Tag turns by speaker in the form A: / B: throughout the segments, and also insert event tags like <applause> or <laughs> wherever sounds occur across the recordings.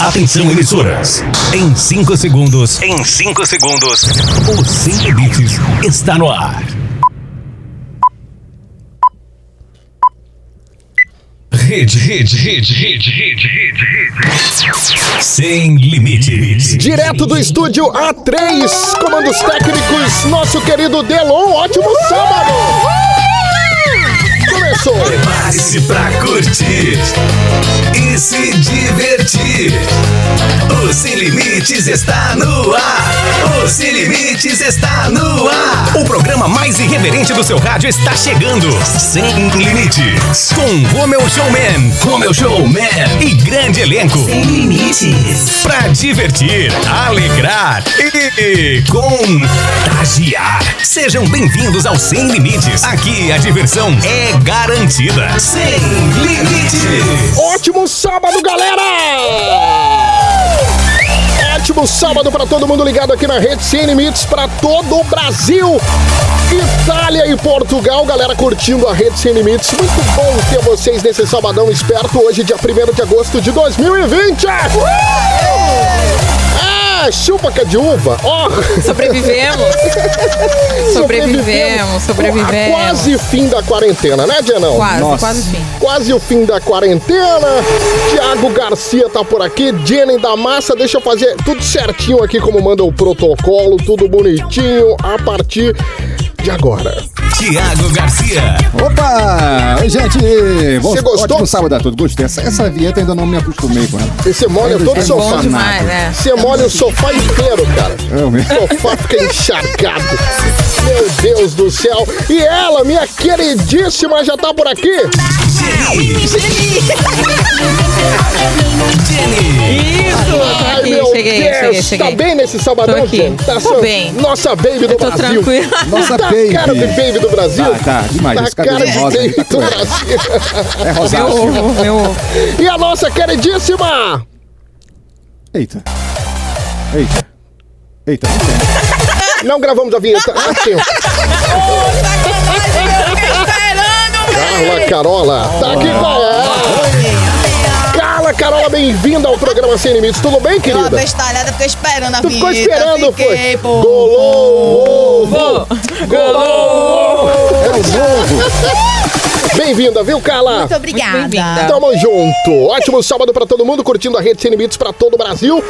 A: Atenção, emissoras. Em 5 segundos. Em 5 segundos. O Sem Limites está no ar. Rede, rede, rede, rede, rede, rede, rede. Sem limites.
B: Direto do estúdio A3, comandos técnicos, nosso querido Delon, ótimo sábado! Começou!
A: Prepare-se pra curtir e se divertir. O Sem Limites está no ar. O Sem Limites está no ar. O programa mais irreverente do seu rádio está chegando. Sem Limites. Com Romeu Showman, Romeu Showman e grande elenco.
C: Sem limites.
A: Pra divertir, alegrar e contagiar. Sejam bem-vindos ao Sem Limites. Aqui a diversão é garantida. Sem Limites.
B: Ótimo sábado, galera! Ótimo sábado para todo mundo ligado aqui na rede Sem Limites para todo o Brasil. Itália e Portugal, galera curtindo a rede Sem Limites. Muito bom ter vocês nesse sabadão esperto hoje, dia 1 de agosto de 2020. Ah, chupa que é de uva. Ó, <laughs>
D: Sobrevivemos. Sobrevivemos, sobrevivemos.
B: Quase fim da quarentena, né, Dianão?
D: Quase,
E: Nossa.
D: quase fim.
B: Quase o fim da quarentena. Tiago Garcia tá por aqui. Jenny da Massa, deixa eu fazer tudo certinho aqui como manda o protocolo, tudo bonitinho a partir de agora.
A: Tiago Garcia.
E: Opa! Oi, gente! Bom,
B: Você gostou?
E: Ótimo sábado a todos. Gostei. Essa, essa vinheta ainda não me acostumei com ela.
B: E você molha todo o
E: tem
B: sofá.
D: Bom demais, né?
B: Você molha o sofá inteiro, cara.
E: Eu mesmo.
B: O sofá fica encharcado. Meu Deus do céu. E ela, minha queridíssima, já tá por aqui?
D: Isso, tô
B: Ai,
D: aqui,
B: meu
D: cheguei,
B: Deus.
D: cheguei, cheguei.
B: Tá bem nesse sabadão. Jenny? Tá
D: Tô bem.
B: Nossa baby do Brasil.
D: tranquila.
E: Nossa
B: tá
E: baby.
B: cara de baby do Brasil?
E: Tá, tá, demais.
B: Tá cara de
E: rosa
B: baby
E: tá
B: do. Brasil.
E: É
D: ovo, meu ovo.
B: E a nossa queridíssima...
E: Eita. Eita. Eita.
B: Não gravamos a vinheta. Ah, sim. Carla Carola. Tá aqui com Carla Carola, bem-vinda ao programa Sem Limites. Tudo bem,
C: Eu
B: querida?
C: abestalhada, fiquei esperando a
B: Tu ficou
C: vinheta.
B: esperando,
C: fiquei,
B: foi?
C: pô.
B: Golou ovo.
D: Golou!
E: É o novo. <laughs>
B: Bem-vinda, viu, Carla?
C: Muito obrigada.
D: bem-vinda.
B: Tamo junto. Ótimo sábado pra todo mundo, curtindo a rede Sem Limites pra todo o Brasil.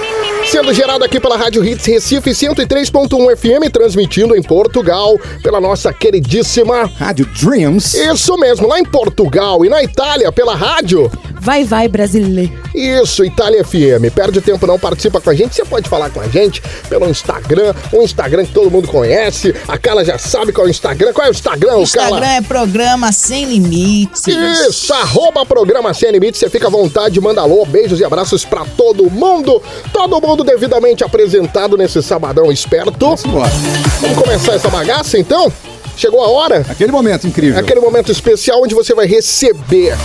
B: Sendo gerado aqui pela Rádio Hits Recife 103.1 FM, transmitindo em Portugal pela nossa queridíssima.
E: Rádio Dreams.
B: Isso mesmo, lá em Portugal e na Itália pela rádio.
D: Vai, vai, brasileiro.
B: Isso, Itália FM. Perde tempo não, participa com a gente. Você pode falar com a gente pelo Instagram, um Instagram que todo mundo conhece. A Carla já sabe qual é o Instagram. Qual é o Instagram,
C: Instagram
B: Carla?
C: é programa Sem Limites.
B: Isso, arroba programa Sem Limites, você fica à vontade, manda alô, beijos e abraços pra todo mundo. Todo mundo devidamente apresentado nesse sabadão esperto.
E: Bora.
B: Vamos começar essa bagaça então? Chegou a hora?
E: Aquele momento incrível.
B: Aquele momento especial onde você vai receber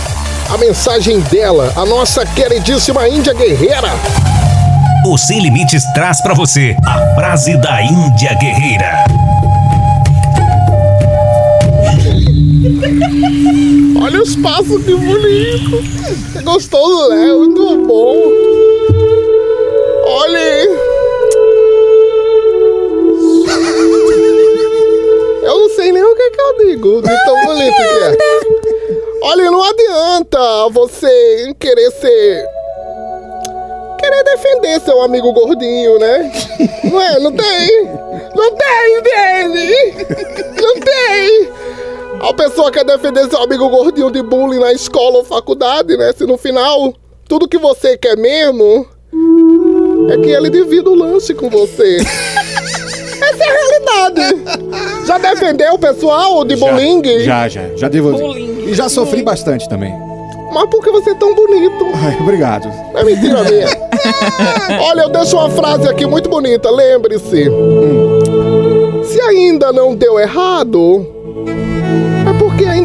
B: a mensagem dela, a nossa queridíssima Índia Guerreira.
A: O Sem Limites traz pra você a frase da Índia Guerreira. <laughs>
B: Olha os passos que bonito. Você gostou, né? Muito bom. Olha aí. Eu não sei nem o que, que eu digo de tão bonito que é. Olha, não adianta você querer ser. Querer defender seu amigo gordinho, né? Não é? Não tem? Não tem, entende? Não tem! A pessoa quer defender seu amigo gordinho de bullying na escola ou faculdade, né? Se no final tudo que você quer mesmo é que ele divida o lance com você. <laughs> Essa é a realidade. Já defendeu o pessoal de bullying?
E: Já, já. Já devo. E já sofri bastante também.
B: Mas por que você é tão bonito?
E: Ai, obrigado.
B: É mentira minha. <laughs> Olha, eu deixo uma frase aqui muito bonita. Lembre-se. Se ainda não deu errado,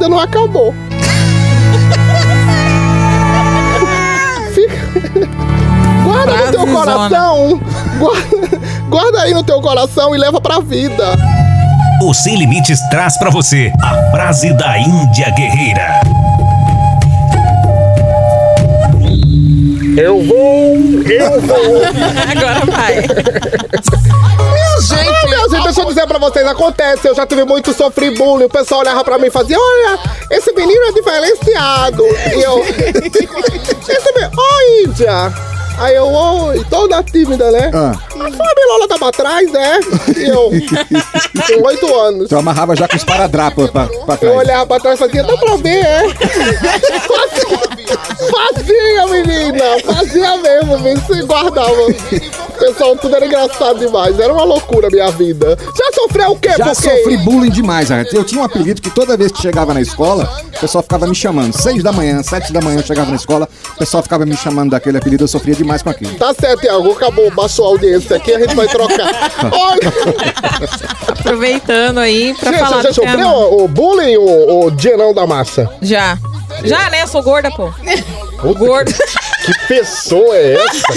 B: ainda não acabou. <laughs> Fica... Guarda no teu coração. Guarda, guarda aí no teu coração e leva pra vida.
A: O Sem Limites traz pra você a frase da Índia Guerreira.
B: Eu vou, eu vou. <laughs>
D: Agora vai.
B: Minha gente, minha gente, eu dizer pra vocês, acontece, eu já tive muito sofri bullying, o pessoal olhava pra mim e fazia, olha, esse menino é diferenciado. E eu, <laughs> esse menino, ô Índia. Aí eu, oi, toda tímida, né?
E: Ah.
B: A Fábio Lola tava atrás, né? E eu, com oito anos.
E: Tu amarrava já com os paradrapos pra, pra
B: Eu
E: trás.
B: olhava pra trás e fazia, dá pra ver, é? <laughs> Fazia, menina! Fazia mesmo, mesmo se guardava. Pessoal, tudo era engraçado demais. Era uma loucura a minha vida. Já sofreu o quê?
E: Já
B: Porque-
E: sofri bullying demais, gente. Eu tinha um apelido que toda vez que chegava na escola, o pessoal ficava me chamando. Seis da manhã, sete da manhã eu chegava na escola, o pessoal ficava me chamando daquele apelido, eu sofria demais com aquilo.
B: Tá certo, Iago. Acabou, baixou a audiência aqui, a gente vai trocar. <laughs> Olha,
D: Aproveitando aí pra
B: você
D: falar
B: já
D: do
B: sofreu o, o bullying, o, o Dienão da Massa?
D: Já. Já, né? Sou gorda, pô. Gorda. <laughs>
B: Que pessoa é essa?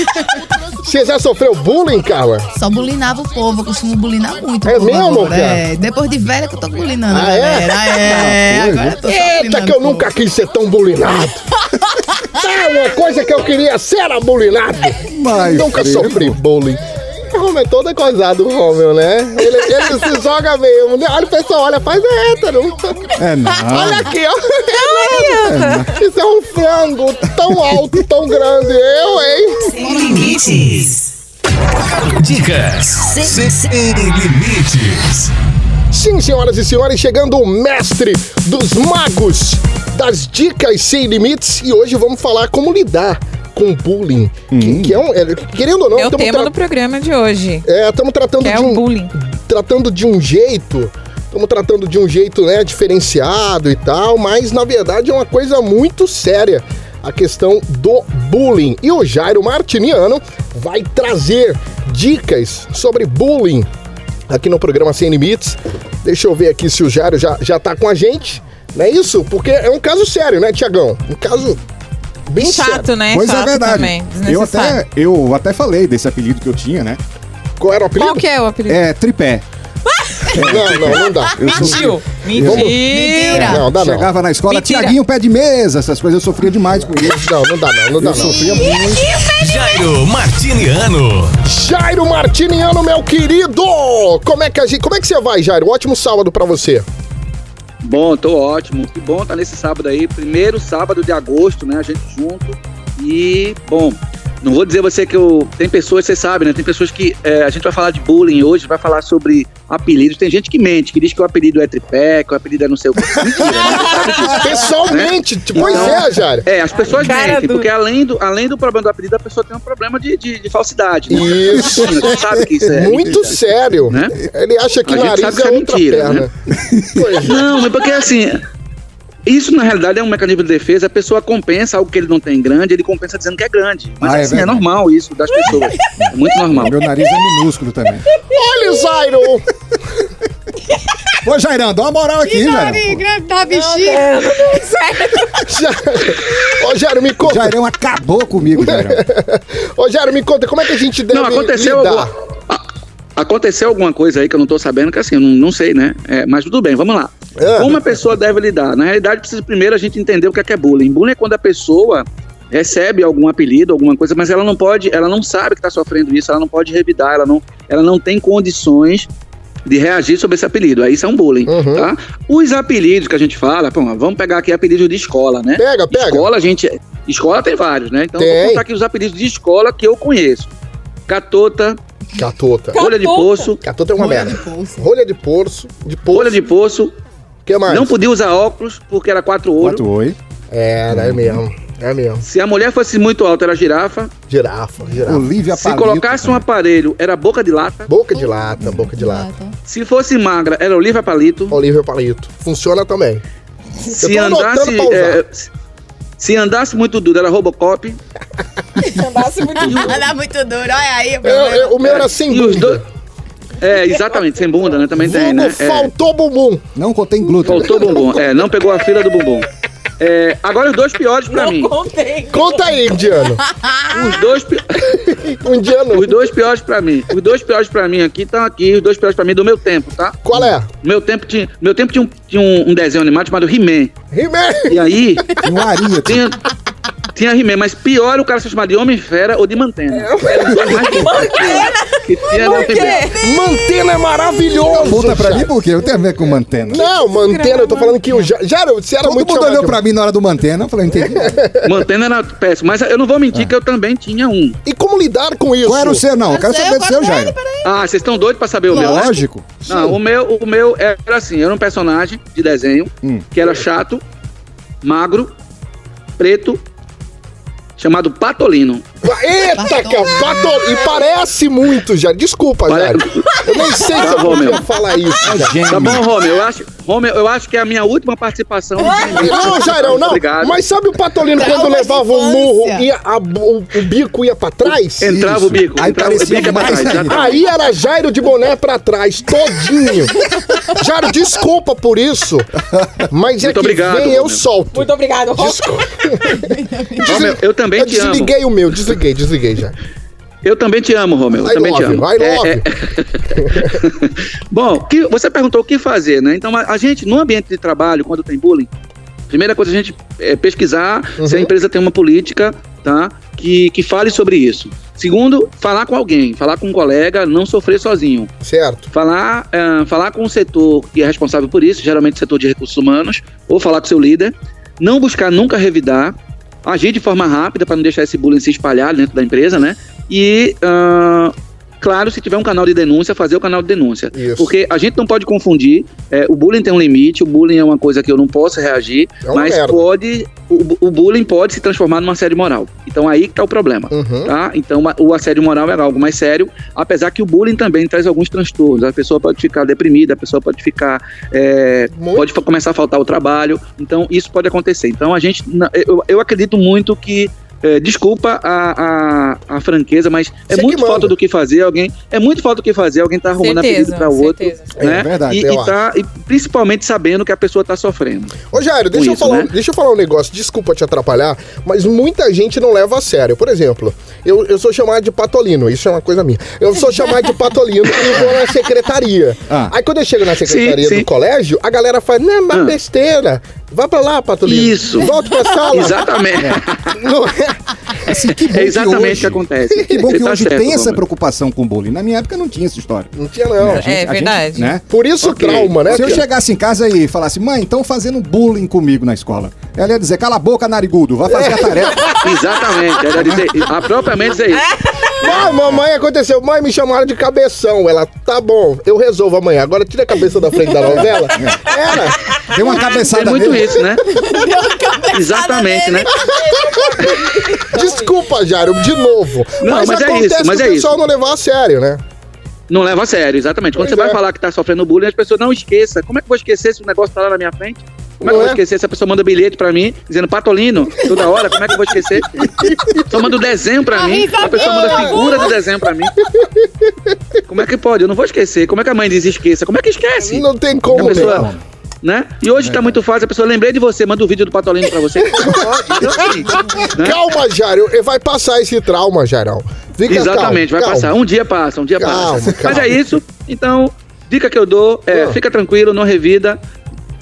B: Você já sofreu bullying, Carla?
C: Só bulinava o povo, eu costumo bulinar muito.
B: É mesmo,
C: agora.
B: cara?
C: É, depois de velha que eu tô bulinando.
B: Ah, é?
C: galera. É,
E: Ah, foi,
C: agora eu tô
B: Eita, que eu nunca quis ser tão bulinado. <laughs> Tá, uma coisa que eu queria ser era bulinado.
E: Mas,
B: Nunca sofri bullying. O Romeu é todo coisado, o Romeu, né? Ele, ele se joga mesmo. né? Olha, o pessoal olha, faz é hétero.
E: É, não.
B: Olha aqui, ó. Isso é um frango tão alto, tão grande. Eu, hein?
C: Sem limites.
A: Dicas sem limites.
B: Sim, senhoras e senhores, chegando o mestre dos magos das dicas sem limites. E hoje vamos falar como lidar com bullying. Que, que é um. é, querendo ou não,
D: É o tema
B: tra-
D: do programa de hoje.
B: É, estamos tratando
D: Que é
B: de
D: o
B: um
D: bullying.
B: tratando de um jeito, estamos tratando de um jeito, né, diferenciado e tal, mas na verdade é uma coisa muito séria a questão do bullying. E o Jairo Martiniano vai trazer dicas sobre bullying aqui no programa Sem Limites. Deixa eu ver aqui se o Jairo já, já tá com a gente. Não é isso? Porque é um caso sério, né, Tiagão? Um caso bem sério.
D: Chato, né?
E: Pois
D: Chato
E: é verdade.
D: também.
E: Eu até, eu até falei desse apelido que eu tinha, né?
B: Qual era o apelido?
D: Qual que é o apelido?
E: É tripé. <laughs>
B: Não, não, não dá.
E: Eu
D: Mentiu. Mentira.
B: Não, dá não.
E: Chegava na escola,
D: Mentira.
E: Tiaguinho, pé de mesa, essas coisas, eu sofria demais com isso.
B: Não, não dá não, não dá
E: Eu
B: não.
E: sofria muito.
A: Jairo Martiniano.
B: Jairo Martiniano, meu querido! Como é que a gente, como é que você vai, Jairo? Um ótimo sábado pra você.
F: Bom, tô ótimo. Que bom tá nesse sábado aí. Primeiro sábado de agosto, né? A gente junto. E, bom, não vou dizer você que eu. Tem pessoas, você sabe, né? Tem pessoas que. é, a gente vai falar de bullying hoje, vai falar sobre apelidos. Tem gente que mente, que diz que o apelido é tripé, que o apelido é não sei o que. <laughs> Mentira, né?
B: Pessoalmente, tipo, pois
F: Então,
B: é, Jairo.
F: É, as pessoas
D: Cara
F: mentem,
D: do-
F: porque além do, além do problema do apelido, a pessoa tem um problema de, de, de falsidade. Né?
B: Isso.
F: Você sabe que isso é.
B: Muito sério.
F: Né?
B: Ele acha que
F: A gente
B: nariz
F: sabe que
B: é
F: é
B: outra
F: mentira,
B: perna.
F: né?
B: Pois é.
F: Não, mas porque assim. Isso na realidade é um mecanismo de defesa. A pessoa compensa algo que ele não tem grande, ele compensa dizendo que é grande. Mas
E: Ah, é
F: assim, é, normal isso das pessoas. É muito normal.
E: Meu nariz é minúsculo também.
B: Olha, Jairo!
E: Ô, Jairão, dá uma moral aqui, Jairão.
D: Tá bexiga.
B: Jairo. Ô, Jairo, me
E: O
B: conta.
E: Jairão acabou comigo, Jairão. <laughs>
B: Ô, Jairo, me conta, como é que a gente deve
F: Não, aconteceu
B: lidar?
F: aconteceu alguma coisa aí que eu não tô sabendo, que assim, eu não, não sei, né? É, mas tudo bem, vamos lá.
B: Ah.
F: Como a pessoa deve lidar? Na realidade, precisa primeiro a gente entender o que é, que é bullying. Bullying é quando a pessoa recebe algum apelido, alguma coisa, mas ela não pode, ela não sabe que está sofrendo isso, ela não pode revidar, ela não, ela não tem condições de reagir sobre esse apelido. Aí isso é um bullying,
B: Uhum.
F: tá? Os apelidos que a gente fala, pô, vamos pegar aqui apelidos de escola, né?
B: Pega, pega.
F: Escola, a gente. Escola tem vários, né? Então,
B: Tem.
F: vou contar aqui os apelidos de escola que eu conheço: Catota,
B: Catota.
F: Rolha de Poço,
B: Catota é uma
C: Rolha
B: merda.
C: de poço.
B: Rolha de porço. De porço.
F: Rolha de Poço.
B: Que mais?
F: Não podia usar óculos porque era quatro ouro.
E: Quatro oi.
B: É, é mesmo. É mesmo.
F: Se a mulher fosse muito alta, era girafa.
B: Girafa, girafa.
E: Olivia
F: Se
E: Palito
F: colocasse um aparelho, era boca de lata.
B: Boca de lata, boca de lata.
F: Se fosse magra, era Olivia Palito.
B: Olivia Palito. Funciona também.
F: Se
B: tô anotando
F: andasse.
B: pra usar.
F: é, se- se andasse muito duro, era Robocop. <laughs>
C: Muito duro, olha aí.
B: Eu- eu- o meu era sem
F: dois. É, exatamente, sem bunda, né? Também tem,
B: Vulgo
F: né? É.
B: faltou bumbum.
E: Não contém glúten.
F: Faltou bumbum. É, não pegou a fila do bumbum. É, agora os dois piores pra mim.
D: Contei.
B: Conta aí, indiano.
F: Os dois, pi- <laughs>
B: indiano.
F: os dois piores pra mim. Os dois piores pra mim aqui estão aqui, os dois piores pra mim do meu tempo, tá?
B: Qual é?
F: Meu tempo tinha, meu tempo tinha, um, tinha um, desenho animado chamado He-Man.
B: He-Man.
F: E aí,
E: E <laughs> um ariete.
F: tinha, Tinha He-Man, mas pior o cara se chamar de Homem-Fera ou de Mantena. Era os dois mais que no He-Man.
B: Mantena é maravilhoso.
E: Puta pra mim por quê? Eu tenho a ver com mantena.
B: Não, mantena, eu tô falando que o Ja- Jairo, você era
E: Todo
B: muito
E: mundo
B: chamado
E: olhou
B: de-
E: pra mim na hora do mantena, eu falei, entendi. <laughs>
F: Mantena era péssimo. Mas eu não vou mentir que eu também tinha um.
B: E como lidar com isso?
E: Qual era o seu? Não, eu quero saber do seu, Jairo.
F: Ah, vocês estão doidos pra saber o meu, né?
E: Lógico.
F: Não, o meu, o meu era assim, era um personagem de desenho
E: Hum.
F: que era chato, magro, preto, chamado Patolino.
B: Eita, cara, bato- e parece muito, já. Desculpa,
F: Pare-
B: Jairo. Eu nem sei se eu
F: Tá bom,
B: podia
F: meu.
B: falar isso. Jairo.
E: Gênio.
F: Tá bom, Romeu? Eu acho, Romeu, eu acho que é a minha última participação.
B: Não, Jairão, não.
F: Obrigado.
B: Mas sabe o Patolino quando
C: Traumas de
B: levava o murro e a- o, o bico ia pra trás?
F: Entrava
E: Isso.
F: o bico.
E: Aí
F: entrava
E: parecia
F: o bico é pra
E: mais
F: trás.
E: ainda.
B: Aí era Jairo de boné pra trás, todinho. Jairo, desculpa por isso. Mas é
F: Muito
B: que
F: obrigado,
B: vem eu
F: Romeu.
B: solto.
D: Muito obrigado, Rô.
B: Desculpa.
F: Romeu, eu também
B: Eu
F: te amo.
B: desliguei o meu, desliguei, desliguei já.
F: Eu também te amo, Romeu. Eu
B: I
F: também te
B: love
F: amo.
B: you, I
F: É,
B: love
F: é- <laughs> Bom, que- você perguntou o que fazer, né? Então, a, a gente, no ambiente de trabalho, quando tem bullying, primeira coisa a gente é pesquisar se a empresa tem uma política, tá? Que, que fale sobre isso. Segundo, falar com alguém, falar com um colega, não sofrer sozinho.
B: Certo.
F: Falar, ah, falar com o setor que é responsável por isso, geralmente o setor de recursos humanos, ou falar com o seu líder. Não buscar nunca revidar, agir de forma rápida para não deixar esse bullying se espalhar dentro da empresa, né? E, ah, claro, se tiver um canal de denúncia, fazer o canal de denúncia.
B: Isso.
F: Porque a gente não pode confundir, é, o bullying tem um limite, o bullying é uma coisa que eu não posso reagir,
B: É uma
F: mas
B: merda.
F: pode, o, o bullying pode se transformar numa assédio moral. Então aí que tá o problema.
B: Uhum.
F: Tá? Então, o assédio moral é algo mais sério, apesar que o bullying também traz alguns transtornos. A pessoa pode ficar deprimida, a pessoa pode ficar. é, pode começar a faltar o trabalho. Então, isso pode acontecer. Então, a gente. Eu, eu acredito muito que. É, desculpa a, a, a franqueza, mas é
B: Você
F: muito falta do que fazer. Alguém é muito falta do que fazer. Alguém tá arrumando apelido
D: Certeza,
F: para outro,
D: certeza.
F: né?
E: É verdade,
F: e,
B: eu
F: e tá, e principalmente sabendo que a pessoa tá sofrendo.
B: Ô, Jairo, deixa, eu
F: isso,
B: falar,
F: né?
B: deixa eu falar um negócio, desculpa te atrapalhar, mas muita gente não leva a sério. Por exemplo, eu, eu sou chamado de patolino, isso é uma coisa minha. Eu sou chamado de patolino e vou na secretaria.
E: Ah.
B: Aí quando eu chego na secretaria
F: Sim,
B: do
F: sim.
B: colégio, a galera fala, não, mas
F: Ah.
B: besteira. Vá pra lá, patolino.
F: Isso.
B: Volta pra sala.
F: Exatamente.
B: Não é?
E: Assim, que bom
F: É exatamente o
E: hoje,
F: que acontece.
E: Que bom
F: Você
E: que
F: tá
E: hoje
F: certo,
E: tem essa preocupação com bullying. Na minha época não tinha essa história.
B: Não tinha, não.
E: A gente-
D: É
E: a
D: verdade.
E: gente, né?
B: Por isso o
F: Ok.
B: trauma, né?
E: Se eu chegasse em casa e falasse, mãe, estão fazendo bullying comigo na escola. Ela ia dizer, cala a boca, narigudo, vai fazer a tarefa. <laughs>
F: Exatamente. Era dizer, a propriamente dizer isso. <laughs>
B: Não, mamãe, aconteceu. Mãe, me chamaram de cabeção. Ela, tá bom, eu resolvo amanhã. Agora tira a cabeça da frente da novela. Era.
E: Deu uma cabeçada
F: Tem muito
E: nele.
F: isso, né? Exatamente, né?
B: Desculpa, Jairo, de novo.
F: Não, mas é
B: acontece
F: isso, mas
B: que
F: é
B: o pessoal
F: isso.
B: não levar a sério, né?
F: Não leva a sério, exatamente. Quando
B: Pois
F: você vai
B: é.
F: falar que tá sofrendo bullying, as pessoas não esqueça. Como é que eu vou esquecer se o negócio tá lá na minha frente? Como é que eu vou
B: é?
F: esquecer se a pessoa manda bilhete pra mim, dizendo Patolino, toda hora? Como é que eu vou esquecer? Só manda o desenho pra mim, a pessoa manda a figura do desenho pra mim. Como é que pode? Eu não vou esquecer. Como é que a mãe diz esqueça? Como é que esquece?
B: Não tem
F: A
B: como,
F: pessoa,
B: né?
F: E hoje tá muito fácil, a pessoa lembrei de você, manda o vídeo do Patolino pra você. Pode, então, assim, né?
B: Calma, Jairo. Vai passar esse trauma, Jairão. Fica
F: Exatamente,
B: calmo,
F: vai
B: calma.
F: passar. Um dia passa, um dia
B: Calma,
F: passa.
B: calma.
F: Mas é isso. Então, dica que eu dou é:
B: Ah.
F: fica tranquilo, não revida.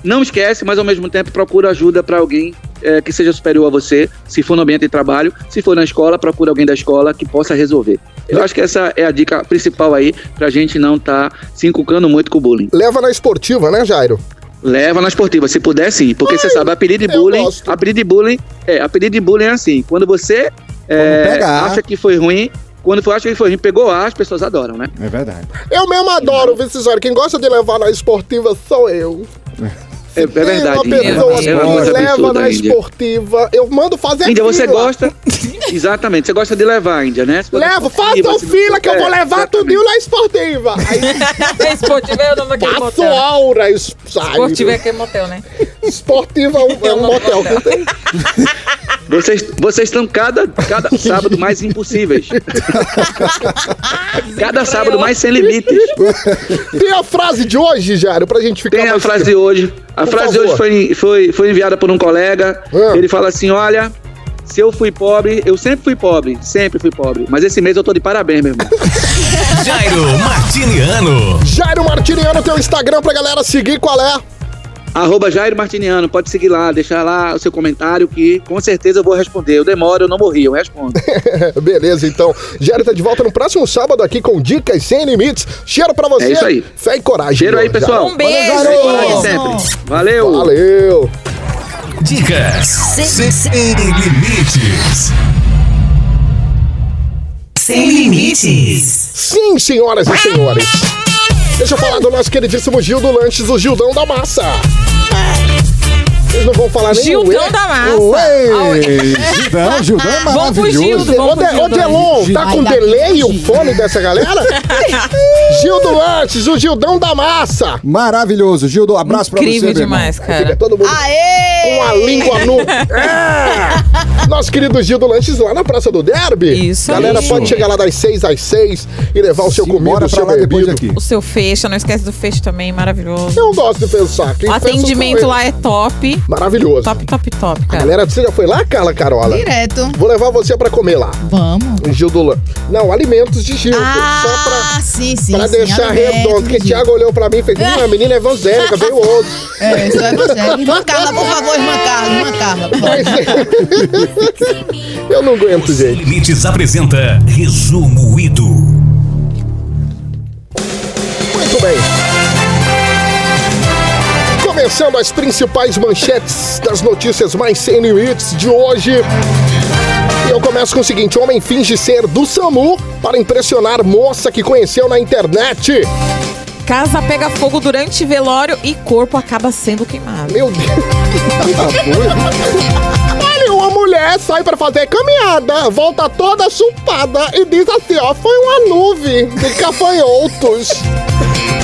F: Não esquece, mas ao mesmo tempo procura ajuda para alguém é, que seja superior a você, se for no ambiente de trabalho, se for na escola, procura alguém da escola que possa resolver. Eu acho que essa é a dica principal aí pra gente não estar se inculcando muito com o bullying.
B: Leva na esportiva, né, Jairo?
F: Leva na esportiva, se puder sim, porque você sabe, apelido de bullying, apelido de bullying, é, apelido de bullying é assim, quando você é, acha que foi ruim, quando for acha que foi ruim, pegou ar, as pessoas adoram, né?
E: É verdade.
B: Eu mesmo adoro, viu, Cisório? Quem gosta de levar na esportiva sou eu. <laughs>
F: É, é verdade.
B: Uma pessoa
F: é uma
B: me leva na esportiva. Eu mando fazer
F: Índia, você gosta. <laughs> <laughs> Exatamente, você gosta de levar, Índia, né?
B: Levo,
F: esportiva,
B: façam
F: não-
B: fila que eu vou
F: É,
B: levar tudinho na esportiva. <laughs> Aí
D: Esportivo é o nome daquele
B: passo
D: motel.
B: aura, es- sai.
D: Esportivo é aquele motel, né?
B: Esportiva é um, <laughs> é um motel.
F: Vocês, vocês estão cada, cada sábado mais impossíveis. cada sábado mais sem limites.
B: Tem a frase de hoje, Jairo, pra gente ficar
F: Tem a frase de hoje. A
B: Por
F: frase de hoje foi, foi, foi enviada por um colega.
B: Ah.
F: Ele fala assim: olha. Se eu fui pobre, eu sempre fui pobre, sempre fui pobre. Mas esse mês eu tô de parabéns, meu irmão. <laughs>
A: Jairo Martiniano.
B: Jairo Martiniano, teu Instagram pra galera seguir, qual é?
F: Arroba Jair Martiniano, pode seguir lá, deixar lá o seu comentário que com certeza eu vou responder. Eu demoro, eu não morri, eu respondo. <laughs>
B: Beleza, então. Jair tá de volta no próximo sábado aqui com Dicas Sem Limites. Cheiro pra você.
F: É isso aí.
B: Fé e coragem.
F: Cheiro aí, pessoal.
D: Um beijo.
F: Coragem sempre. Valeu.
B: Valeu.
A: Dicas sem, sem limites.
C: Sem limites.
B: Sim, senhoras e senhores. Deixa eu falar do nosso queridíssimo Gil do Lanches, o Gildão da Massa. Vocês não vão falar nem
D: Gildão
B: ué?
D: da Massa.
B: Ué.
E: Gildão, Gildão é
D: Vamos pro
E: maravilhoso.
D: Gildo, vamos pro
B: De- ô
D: Gildo.
B: Delon, tá com delay o fone dessa galera? <laughs> Gil do Lanches, o Gildão da Massa.
E: Maravilhoso. Gildo, abraço pra você,
D: Incrível demais,
B: Fica
D: cara.
B: todo mundo
C: Aê!
B: com a língua no. <laughs> É! Nosso querido Gil do Lanches lá na Praça do Derby.
D: Isso
B: Galera
D: aí.
B: pode chegar lá das 6 às 6 e levar o seu comida, o
E: pra
B: seu
E: lá depois
B: bebido.
E: daqui.
D: O seu fecho, não esquece do fecho também, maravilhoso.
B: Eu gosto de pensar. Quem
D: O atendimento lá é top.
B: Maravilhoso.
D: Top, top, top, cara.
B: Galera, você já foi lá, Carla Carola?
C: Direto.
B: Vou levar você pra comer lá.
C: Vamos.
B: Gil do Lan- Não, alimentos de Gil.
C: Ah,
B: Só pra,
C: sim, sim.
B: pra
C: sim,
B: deixar redondo. Porque
C: Gil.
B: Thiago olhou pra mim e fez: Hum, a <laughs> menina é evangélica, veio outro.
C: É, isso é evangélico. Irmã Carla, por favor, irmã Carla, irmã Carla. <laughs>
B: eu não aguento,
A: Sem
B: gente.
A: limites apresenta Resumo Ido.
B: Muito bem. Começando as principais manchetes das notícias mais sem limites de hoje. E eu começo com o seguinte: homem finge ser do SAMU para impressionar moça que conheceu na internet.
D: Casa pega fogo durante velório e corpo acaba sendo queimado.
B: Meu Deus. Mulher sai para fazer caminhada, volta toda chupada e diz assim: ó, foi uma nuvem de gafanhotos.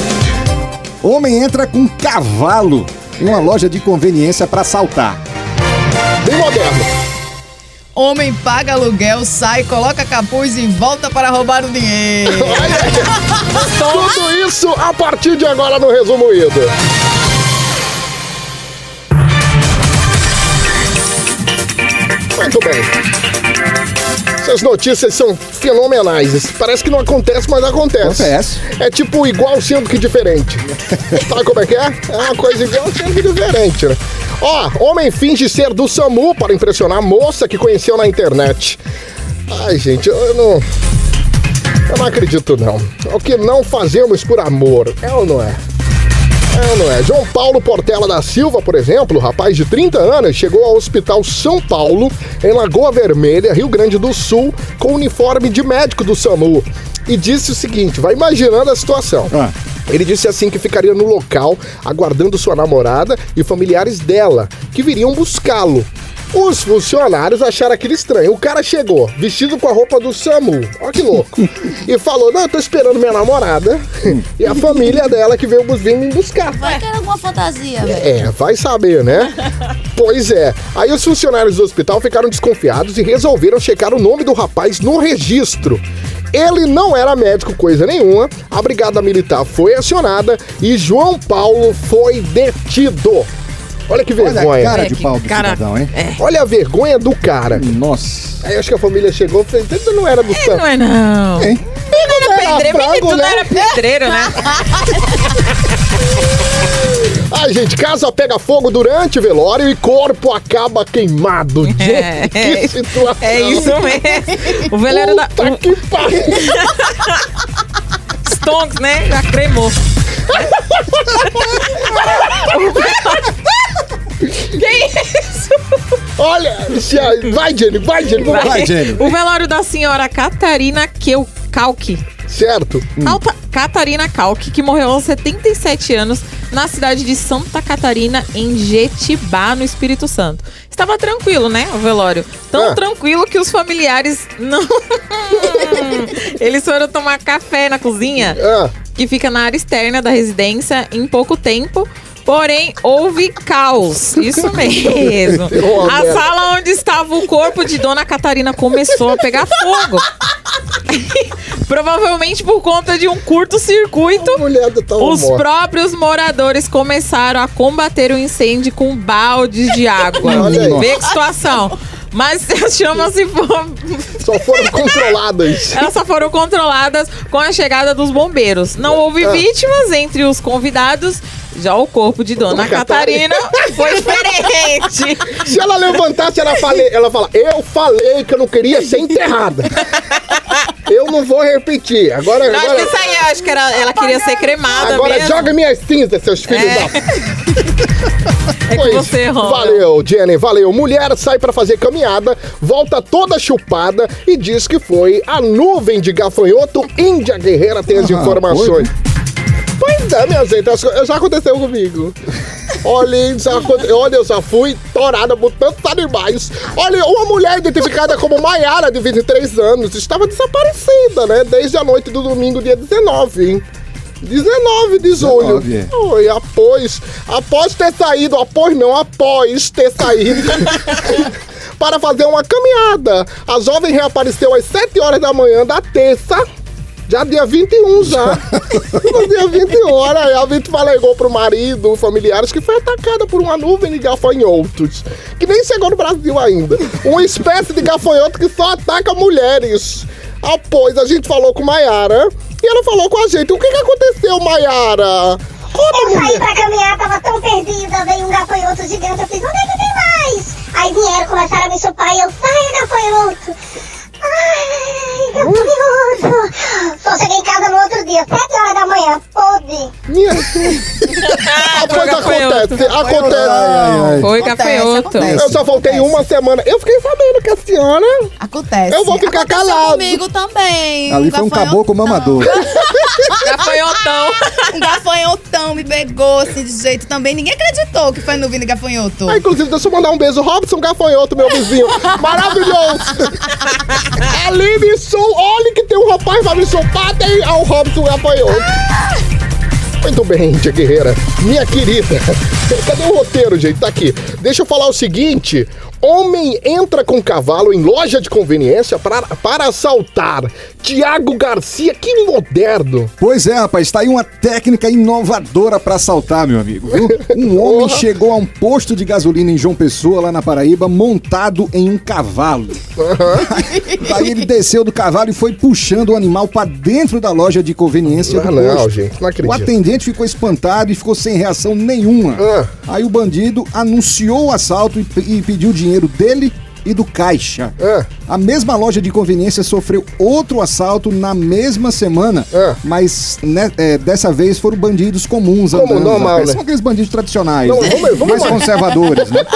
B: <laughs>
E: Homem entra com cavalo em uma loja de conveniência pra assaltar.
B: Bem moderno.
C: Homem paga aluguel, sai, coloca capuz e volta para roubar o dinheiro. <laughs>
B: Tudo isso a partir de agora no Resumo Ido. Muito bem. Essas notícias são fenomenais. Parece que não acontece, mas acontece.
E: Acontece.
B: É tipo igual sendo que diferente. <laughs> Sabe como é que é? É uma coisa igual sendo que diferente, né? Ó, homem finge ser do SAMU para impressionar a moça que conheceu na internet. Ai, gente, eu não. Eu não acredito, não. O que não fazemos por amor, é ou não é? Não é? João Paulo Portela da Silva, por exemplo, rapaz de 30 anos, chegou ao Hospital São Paulo, em Lagoa Vermelha, Rio Grande do Sul, com uniforme de médico do SAMU. E disse o seguinte: vai imaginando a situação.
E: Ah.
B: Ele disse assim que ficaria no local, aguardando sua namorada e familiares dela, que viriam buscá-lo. Os funcionários acharam aquilo estranho. O cara chegou, vestido com a roupa do SAMU. Olha que louco. <laughs> E falou: Não, eu tô esperando minha namorada e a família dela que veio vir me buscar.
G: Vai que era alguma fantasia, velho.
B: É, vai saber, né? pois é. Aí os funcionários do hospital ficaram desconfiados e resolveram checar o nome do rapaz no registro. Ele não era médico coisa nenhuma, a brigada militar foi acionada e João Paulo foi detido. Olha que
E: Olha a
B: vergonha.
E: cara
D: É,
E: de
D: que
E: pau do
D: cara-
E: cidadão, hein?
D: É.
B: Olha a vergonha do cara.
E: Nossa.
B: Aí acho que a família chegou e "Ele não era do
D: Não
B: santo.
D: é não.
E: Hein?
D: Não era pedreiro,
B: frango,
D: menino, tu
B: né?
D: não era pedreiro, né? <laughs>
B: Ai, gente, casa pega fogo durante velório e corpo acaba queimado. Gente,
D: É,
B: que situação.
D: É isso mesmo. O velório da.
B: Puta que pariu.
D: Stonks, né? Já cremou. Que isso?
B: Olha, vai, Jenny, vai, Jenny. Vai.
E: Vai, Jenny.
D: O velório da senhora Catarina Calque.
B: Certo.
D: Calta- Catarina Calque, que morreu aos 77 anos na cidade de Santa Catarina, em Jetibá, no Espírito Santo. Estava tranquilo, né, o velório? Tão
B: Ah.
D: tranquilo que os familiares não... <laughs> Eles foram tomar café na cozinha,
B: Ah,
D: que fica na área externa da residência, em pouco tempo. Porém, houve caos. Isso mesmo. <laughs> A sala onde estava o corpo de Dona Catarina começou a pegar fogo. <laughs> Provavelmente por conta de um curto-circuito. Os
B: morta.
D: próprios moradores começaram a combater o incêndio com baldes de água. Vê que situação. Mas <laughs> as chamas se foram,
B: Só foram controladas.
D: elas só foram controladas com a chegada dos bombeiros. Não houve
B: Ah.
D: vítimas entre os convidados Já o corpo de Dona
B: Dona
D: Catarina foi diferente. <laughs>
B: Se ela levantasse, ela, fale, ela fala, eu falei que eu não queria ser enterrada. <laughs> Eu não vou repetir. Agora,
D: Eu acho que
B: agora,
D: isso aí, eu acho que era, ela queria ser cremada
B: agora
D: mesmo.
B: joga minhas cinzas, seus filhos
D: É.
B: da... <laughs>
D: É com você, Ron.
B: Valeu, Jenny, valeu. Mulher sai pra fazer caminhada, volta toda chupada e diz que foi a nuvem de gafanhoto. Índia Guerreira tem as
E: Ah,
B: informações. Pois é, minha gente, já aconteceu comigo. Olha, já, olha, eu já fui torada por tantos animais. Olha, uma mulher identificada como Maiara, de 23 anos, estava desaparecida, né? Desde a noite do domingo, dia 19, hein? 19 de julho.
E: 19, é.
B: Oi, após, após ter saído, após não, após ter saído <laughs> para fazer uma caminhada. A jovem reapareceu às 7 horas da manhã da terça. Já dia 21 já. <laughs> no dia 21, olha aí, a vítima alegou pro marido, familiares, que foi atacada por uma nuvem de gafanhotos, que nem chegou no Brasil ainda. Uma espécie de gafanhoto que só ataca mulheres. Após a gente falou com Maiara, e ela falou com a gente, o que que aconteceu, Maiara? Conta,
H: Eu saí pra caminhar, tava tão perdida, veio um gafanhoto gigante, eu fiz, onde é que tem mais? Aí vieram, começaram a me chupar e eu, sai, gafanhoto! Ai, gafanhoto! Só cheguei em casa no outro dia, sete horas da manhã, podre.
B: Minha... <laughs>
D: Gafanhoto.
B: acontece, acontece.
E: Ai, ai.
D: Foi
C: Acontece,
D: gafanhoto.
C: acontece.
B: Eu só voltei uma semana. Eu fiquei sabendo que a senhora
C: Acontece.
B: Eu vou ficar
G: Aconteceu
B: calado.
G: comigo também.
E: Ali foi um caboclo mamador. <laughs>
D: Gafanhotão.
C: Um <laughs> gafanhotão me pegou assim de jeito também. Ninguém acreditou que foi nuvem de gafanhoto.
B: Ah, inclusive, deixa eu mandar um beijo. Robson Gafanhoto, meu vizinho. Maravilhoso. <laughs> Ali me sou. Olha que tem um rapaz pra me chupar. Tem ao Robson Gafanhoto. Muito bem, Tia Guerreira. Minha querida. <laughs> Cadê o roteiro, gente? Tá aqui. Deixa eu falar o seguinte. Homem entra com cavalo em loja de conveniência para, para assaltar. Tiago Garcia, que moderno.
E: Pois é, rapaz, tá aí uma técnica inovadora pra assaltar, meu amigo. viu? <laughs> Um homem chegou a um posto de gasolina em João Pessoa, lá na Paraíba, montado em um cavalo. <laughs> Daí ele desceu do cavalo e foi puxando o animal pra dentro da loja de conveniência
B: Ah,
E: do
B: não,
E: posto.
B: gente, não
E: O
B: acredito.
E: atendente ficou espantado e ficou sem reação nenhuma.
B: Ah.
E: Aí o bandido anunciou o assalto e, e pediu dinheiro dele e do caixa.
B: Ah.
E: A mesma loja de conveniência sofreu outro assalto na mesma semana,
B: Ah.
E: mas né, é, dessa vez foram bandidos comuns
B: Como
E: andando.
B: normal, né?
E: São aqueles bandidos tradicionais,
B: Não,
E: né?
B: vamos- vamos
E: mais
B: lá.
E: conservadores, né? <laughs>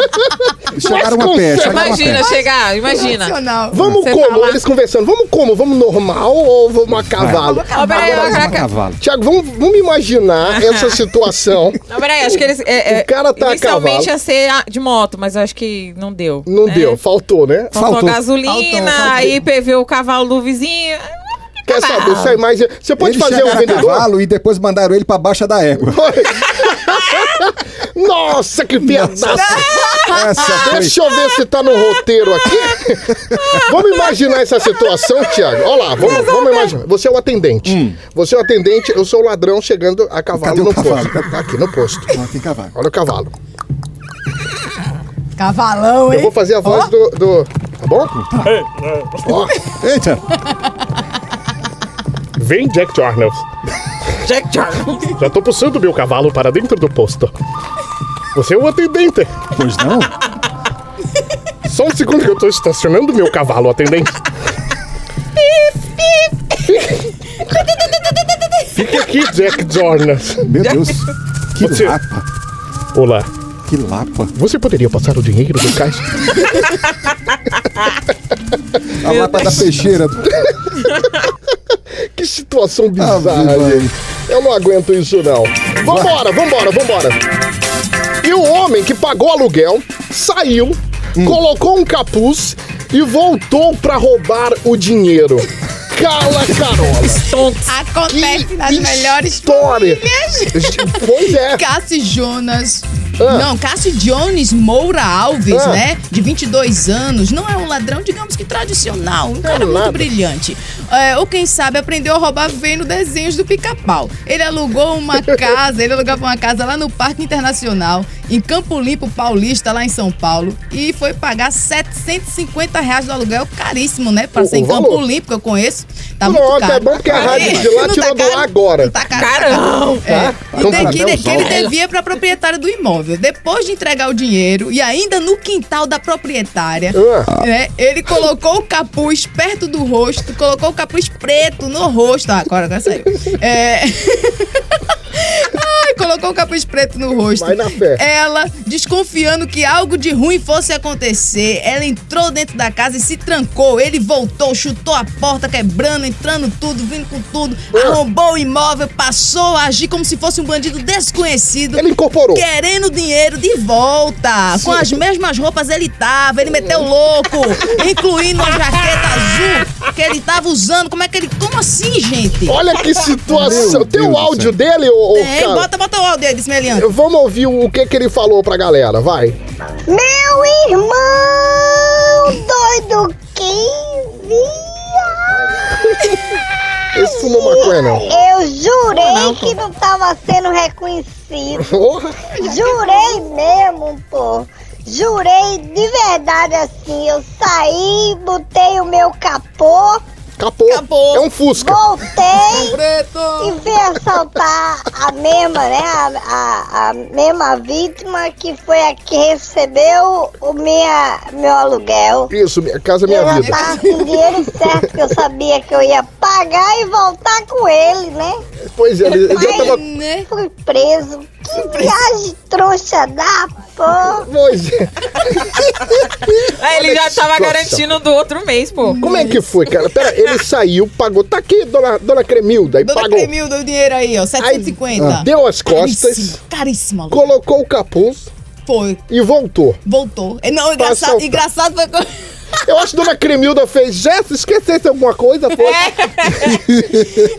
E: Chegaram a pé, chegaram a
D: Imagina
E: pé.
D: chegar, imagina.
C: Nacional.
B: Vamos
D: Você
B: como?
D: tá.
B: Eles conversando. Vamos como? Vamos normal ou vamos a cavalo?
D: Peraí,
E: Agora vamos a cavalo.
B: Tiago, vamos, vamos imaginar <laughs> essa situação.
D: Não, peraí, acho que eles. É, é,
B: O cara tá a
D: inicialmente
B: cavalo.
D: ia ser de moto, mas eu acho que não deu.
B: Não
D: né?
B: deu, faltou, né?
D: Faltou,
E: Faltou.
D: gasolina, Aí PV o cavalo do vizinho.
B: Quer saber? Sai mais. Você pode
E: Eles
B: fazer um
E: a
B: vendedor?
E: cavalo e depois mandaram ele pra baixa da égua. <laughs>
B: Nossa, que pedaço!
E: Essa foi...
B: Deixa eu ver se tá no roteiro aqui. vamos imaginar essa situação, Tiago. Olha lá, vamos, vamos imaginar. Você é o atendente. Você é o atendente, eu sou o ladrão chegando a cavalo
E: Cadê o
B: no
E: cavalo?
B: posto. Tá Aqui no posto.
E: Ah, tem cavalo.
B: Olha o cavalo.
C: Cavalão,
B: Eu
C: hein?
B: vou fazer a voz do, do. Tá bom? Ó.
E: Eita!
B: Vem, Jack Jornals.
D: Jack Charles.
B: Já tô puxando meu cavalo para dentro do posto. Você é o atendente.
E: Pois não?
B: Só um segundo que eu tô estacionando meu cavalo, atendente. Fique aqui, Jack Jornas.
E: Meu Deus. Que
B: Você-. Olá.
E: Que lapa.
B: Você poderia passar o dinheiro do caixa?
E: A lapa da peixeira.
B: Que situação
E: Ah,
B: bizarra,
E: viva.
B: gente. Eu não aguento isso, não. Vambora, vambora, vambora. E o homem que pagou aluguel saiu,
E: Hum.
B: colocou um capuz e voltou pra roubar o dinheiro. Cala, Carola.
C: Acontece
B: Que
C: nas melhores
B: história.
C: famílias.
B: Pois é.
C: Cássio Jonas.
B: Ah.
C: Não, Cássio Jones Moura Alves,
B: Ah.
C: né? De 22 anos. Não é um ladrão, digamos que tradicional. Um cara muito
B: nada.
C: brilhante. É, ou quem sabe aprendeu a roubar vendo desenhos do pica-pau. Ele alugou uma <laughs> casa, ele alugava uma casa lá no Parque Internacional em Campo Limpo Paulista, lá em São Paulo, e foi pagar 750 reais do aluguel, caríssimo, né? Pra
B: O-
C: ser em
B: o
C: Campo
B: valor.
C: Limpo, que eu conheço, tá
B: Pronto,
C: muito caro.
B: é bom porque a
C: Tá
B: rádio
C: caro.
B: de lá
C: Não
B: tirou do
C: caro?
B: ar agora.
C: Não tá caro.
D: Carão!
C: É.
B: Tá?
C: E tem que, que ele devia pra proprietária do imóvel. Depois de entregar o dinheiro e ainda no quintal da proprietária,
B: Ah.
C: né, ele colocou o capuz perto do rosto, colocou o capuz preto no rosto. Ah, agora, agora saiu. É. <laughs> Colocou o capuz preto no rosto.
B: Vai na fé.
C: Ela, desconfiando que algo de ruim fosse acontecer, ela entrou dentro da casa e se trancou. Ele voltou, chutou a porta, quebrando, entrando tudo, vindo com tudo, arrombou o imóvel, passou a agir como se fosse um bandido desconhecido.
B: Ele incorporou.
C: Querendo dinheiro de volta. Com as mesmas roupas ele tava. Ele meteu louco. <laughs> incluindo a jaqueta azul que ele tava usando. Como é que ele. Como assim, gente?
B: Olha que situação. Tem o áudio
E: céu.
B: dele, ô, ô
C: Tem,
B: cara?
C: bota, bota o áudio aí, desse meliante.
B: Vamos ouvir o que, que ele falou pra galera, vai.
H: Meu irmão doido, quem via? <laughs>
B: Esse fumou maconha, não.
H: Eu jurei que não tava sendo reconhecido. <laughs>
B: Porra.
H: Jurei mesmo, pô. Jurei de verdade assim. Eu saí, botei o meu capô,
B: Capô.
C: Capô.
B: É um Fusca.
H: voltei <laughs>
C: Preto.
H: e vim assaltar a mesma, né? A, a, a mesma vítima que foi a que recebeu o minha, meu aluguel.
B: Isso, minha casa, minha
H: eu já
B: vida.
H: tava com o dinheiro certo, que eu sabia que eu ia pagar e voltar com ele, né?
B: Pois é, ele ele já tava.
C: Né?
H: Fui preso. Que viagem trouxa da
B: Pois é.
D: Aí ele já tava
B: situação.
D: garantindo do outro mês, pô.
B: Como é que foi, cara? Pera, ele <laughs> saiu, pagou. Tá aqui, dona, dona Cremilda, e
C: Dona
B: pagou.
C: Cremilda, o dinheiro aí, ó, 750.
B: Deu as costas,
C: Caríssimo,
B: colocou o capuz
C: Foi,
B: e voltou.
C: voltou. É, Não, engraçado, engraçado foi...
B: Eu acho que Dona Cremilda fez, Jéssica, esquecesse alguma coisa? Foi.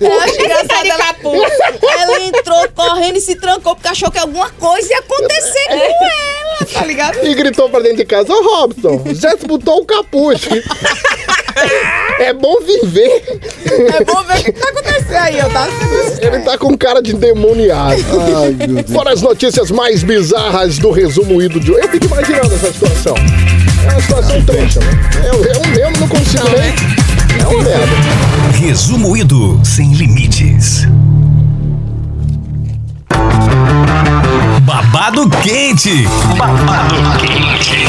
C: Eu acho engraçado, ela,
D: capuz.
C: ela entrou correndo e se trancou porque achou que alguma coisa ia acontecer com ela, tá ligado?
B: E gritou pra dentro de casa, ô Robson, Jéssica botou o capuz. É bom viver.
C: É bom ver o que tá acontecendo aí, ó, tá?
B: Ele tá com cara de demoniado.
E: Ai, meu Deus.
B: Fora as notícias mais bizarras do resumo ido de hoje. Eu fico imaginando essa situação. É uma situação trouxa, né? Eu, eu mesmo não consigo nem. É uma merda.
A: Resumo Ido Sem Limites. Babado quente. Babado quente.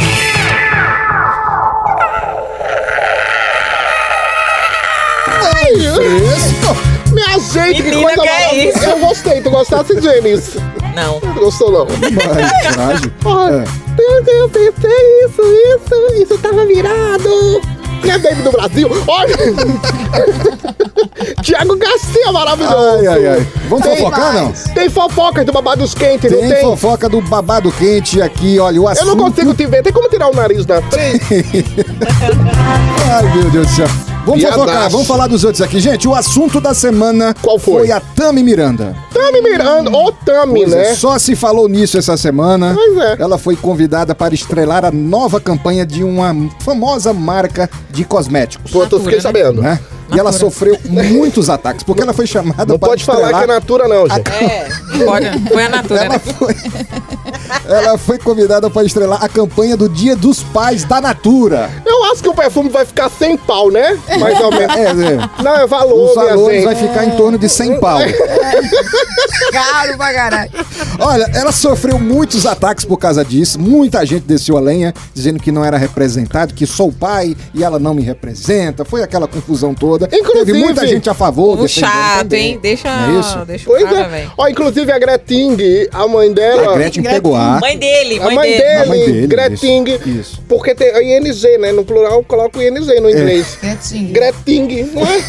B: Minha gente, que coisa
D: que é isso?
B: Eu gostei, tu gostasse, James?
D: Não.
B: Não gostou, não?
E: Mas, traje.
B: Olha,
E: É.
B: eu pensei isso, isso, isso tava virado. E a Baby do Brasil, olha! <laughs> Tiago Garcia, maravilhoso!
E: Ai, ai, ai. Vamos
B: Tem
E: fofocar, não?
B: Tem fofocas do Babados Quentes, não
E: Tem
B: tem?
E: fofoca do babado quente aqui, olha, o
B: Eu
E: assunto...
B: não consigo te ver, tem como tirar o nariz da frente? <laughs>
E: Ai, meu Deus do céu. Vamos
B: Piadaço.
E: fofocar, vamos falar dos outros aqui. Gente, o assunto da semana
B: Qual foi?
E: a Tami Miranda.
B: Tami Miranda, ô Tami,
E: Pois é,
B: né?
E: Só se falou nisso essa semana.
B: Pois é.
E: Ela foi convidada para estrelar a nova campanha de uma famosa marca de cosméticos.
B: Pô, tu fiquei
D: né?
B: sabendo.
E: Né? E ela sofreu <laughs> muitos ataques, porque ela foi chamada
B: Não
E: para
B: pode falar que é natura, não, gente.
D: É, não pode. Foi a natura,
E: Ela
D: né?
E: foi... ela foi convidada para estrelar a campanha do Dia dos Pais da Natura.
B: Acho que o perfume vai ficar sem pau, né? Mais ou menos. <laughs>
E: É, é.
B: Não, é valor,
E: Os valores
B: gente.
E: vai ficar em torno de 100 pau. <laughs>
C: Caro pra caralho.
E: Olha, ela sofreu muitos ataques por causa disso. Muita gente desceu a lenha, dizendo que não era representado, que sou pai e ela não me representa. Foi aquela confusão toda.
B: Inclusive-
E: Teve muita gente a favor. Defendendo
D: chato,
E: também.
D: hein? Deixa,
E: Não é isso?
D: deixa o
B: Pois
D: cara,
B: é.
D: velho.
B: Ó, inclusive a Greting, a mãe dela.
E: A Gretchen pegou a.
D: Mãe dele,
B: A
D: mãe,
B: mãe
D: dele.
B: dele,
E: A mãe dele,
B: Greting,
E: isso, isso.
B: porque tem a ING, né? No plural, coloca o ING no inglês. Greting, não é?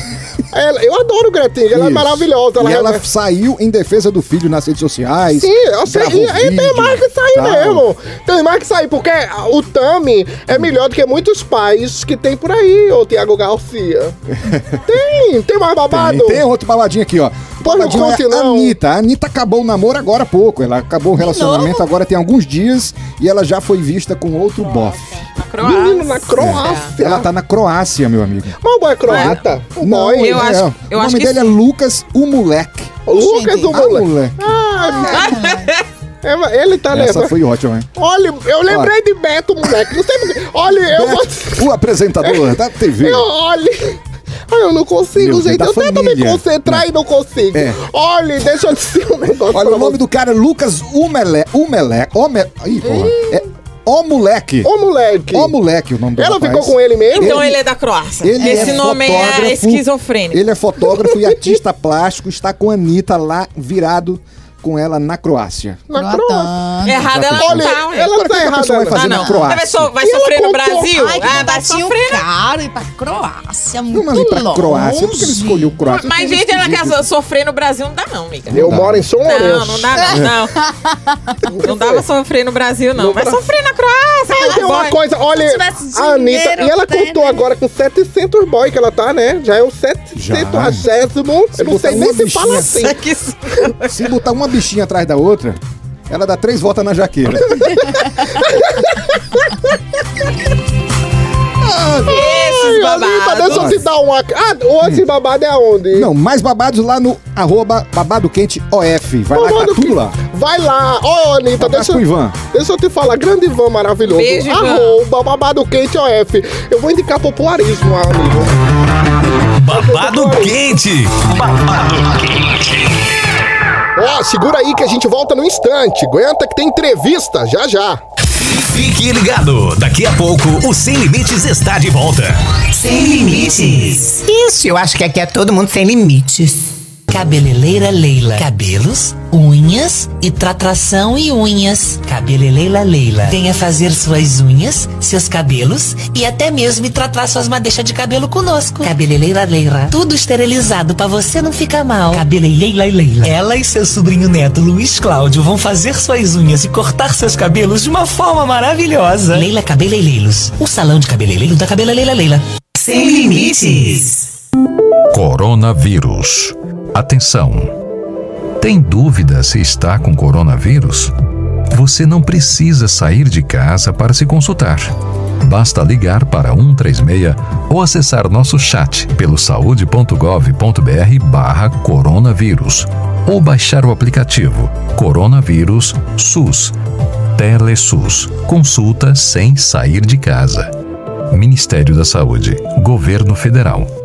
B: Ela- eu adoro Greting, ela é
E: Isso.
B: maravilhosa.
E: e ela
B: reveste-
E: saiu em defesa do filho nas redes sociais.
B: Sim, eu sei, e, e tem mais que sair
E: tal.
B: mesmo. Tem mais que sair, porque o Tami é melhor do que muitos pais que tem por aí, ô Tiago Garcia. <laughs> tem, tem mais babado.
E: Tem, tem outro babadinho aqui, ó. O
B: Pô, não conte,
E: é a
B: não.
E: Anitta. A Anitta acabou o namoro agora há pouco. Ela acabou o relacionamento agora tem alguns dias e ela já foi vista com outro bofe.
D: Na Croácia.
B: Menino, na Croácia.
E: Ela tá na Croácia, meu amigo.
B: Mas o boy é croata? O boy.
D: Eu
E: é,
D: acho- eu
E: o
D: acho
E: nome
D: que
E: dele é
D: sim.
E: Lucas, o moleque.
B: O Lucas, o
E: Ah,
B: moleque.
E: moleque.
B: Ah, É, Ele tá
E: Essa
B: levando.
E: foi ótima, hein?
B: Olha, eu lembrei de Beto, moleque. Não sei por quê. Olha, eu vou.
E: O apresentador da TV.
B: Eu, olha. Ai, eu não consigo,
E: Meu
B: gente. Eu tento me
E: família.
B: concentrar e não consigo.
E: É.
B: Olha, deixa eu dizer um negócio.
E: Olha, o nome
B: você.
E: do cara é Lucas Umele... Umele... Ome... Ih, porra. É O Moleque.
B: Ô, moleque.
E: O Moleque o nome do
B: Ela
E: rapaz.
B: ficou com ele mesmo?
D: Então ele é da Croácia.
E: Ele
D: Esse
E: é
D: nome
E: fotógrafo,
D: é esquizofrênico.
E: Ele é fotógrafo e artista plástico, está com a Anitta lá, virado com ela na Croácia.
B: Na Croácia.
D: Errada ela
B: Olha,
D: não tá, ué.
B: ela
E: Agora, o que
B: tá
E: que a
B: errada.
E: vai
B: ela.
E: fazer
D: Ah,
E: na
D: não.
E: Croácia?
D: Vai, so- vai
B: E ela
D: sofrer no Brasil?
C: Ai, que
D: ah, vai sofrer. na-
C: caro ir pra Croácia, muito
E: Vamos ali pra
C: longe.
E: Croácia. Por que ele escolheu Croácia?
D: Mas, gente, ela quer sofrer no Brasil, não dá não, amiga.
B: Eu
E: dá.
B: moro em São Lourenço.
D: Não, não dá não, não. <laughs> Não dá pra sofrer no Brasil, não.
B: Não
D: Vai sofrer na Croácia.
B: Mas tem uma
D: boy.
B: coisa, olha,
C: tivesse
B: a Anitta, e ela
C: até,
B: contou
C: né?
B: agora com 700 boy que ela tá, né? Já é o 780, eu não sei nem se fala assim.
D: Que isso.
E: Se botar uma bichinha atrás da outra, ela dá três voltas na jaqueira.
D: Esses
B: eu
D: babados.
B: te dar uma... Ah, o esse babado é aonde?
E: Não, mais babados lá no arroba babado quente OF. Vai lá, tá tudo
B: que-
E: lá.
B: Vai lá. Ó, Anitta, deixa,
E: pro Ivan.
B: deixa eu te falar. Grande Ivan maravilhoso.
D: Beijo, Ivan.
B: Arroba babado quente OF. Eu vou indicar popularismo, amigo.
A: Babado quente. Babado quente.
B: Ó, segura aí que a gente volta no instante. Aguenta que tem entrevista já já.
A: Fique ligado. Daqui a pouco o Sem Limites está de volta.
I: Sem limites. Isso, eu acho que aqui é todo mundo sem limites. Cabeleireira Leila. Cabelos, unhas e tratração e unhas. Cabeleireira Leila. Venha fazer suas unhas, seus cabelos e até mesmo tratar suas madeixas de cabelo conosco. Cabeleireira Leila. Tudo esterilizado pra você não ficar mal. Cabeleireira Leila. Ela e seu sobrinho neto Luiz Cláudio vão fazer suas unhas e cortar seus cabelos de uma forma maravilhosa. Leila Cabeleireiros. O salão de cabeleireiro da Cabeleireira Leila. Sem limites.
J: Coronavírus. Atenção! Tem dúvida se está com coronavírus? Você não precisa sair de casa para se consultar. Basta ligar para 136 ou acessar nosso chat pelo saude.gov.br barra coronavírus ou baixar o aplicativo Coronavírus SUS. TeleSUS. Consulta sem sair de casa. Ministério da Saúde. Governo Federal.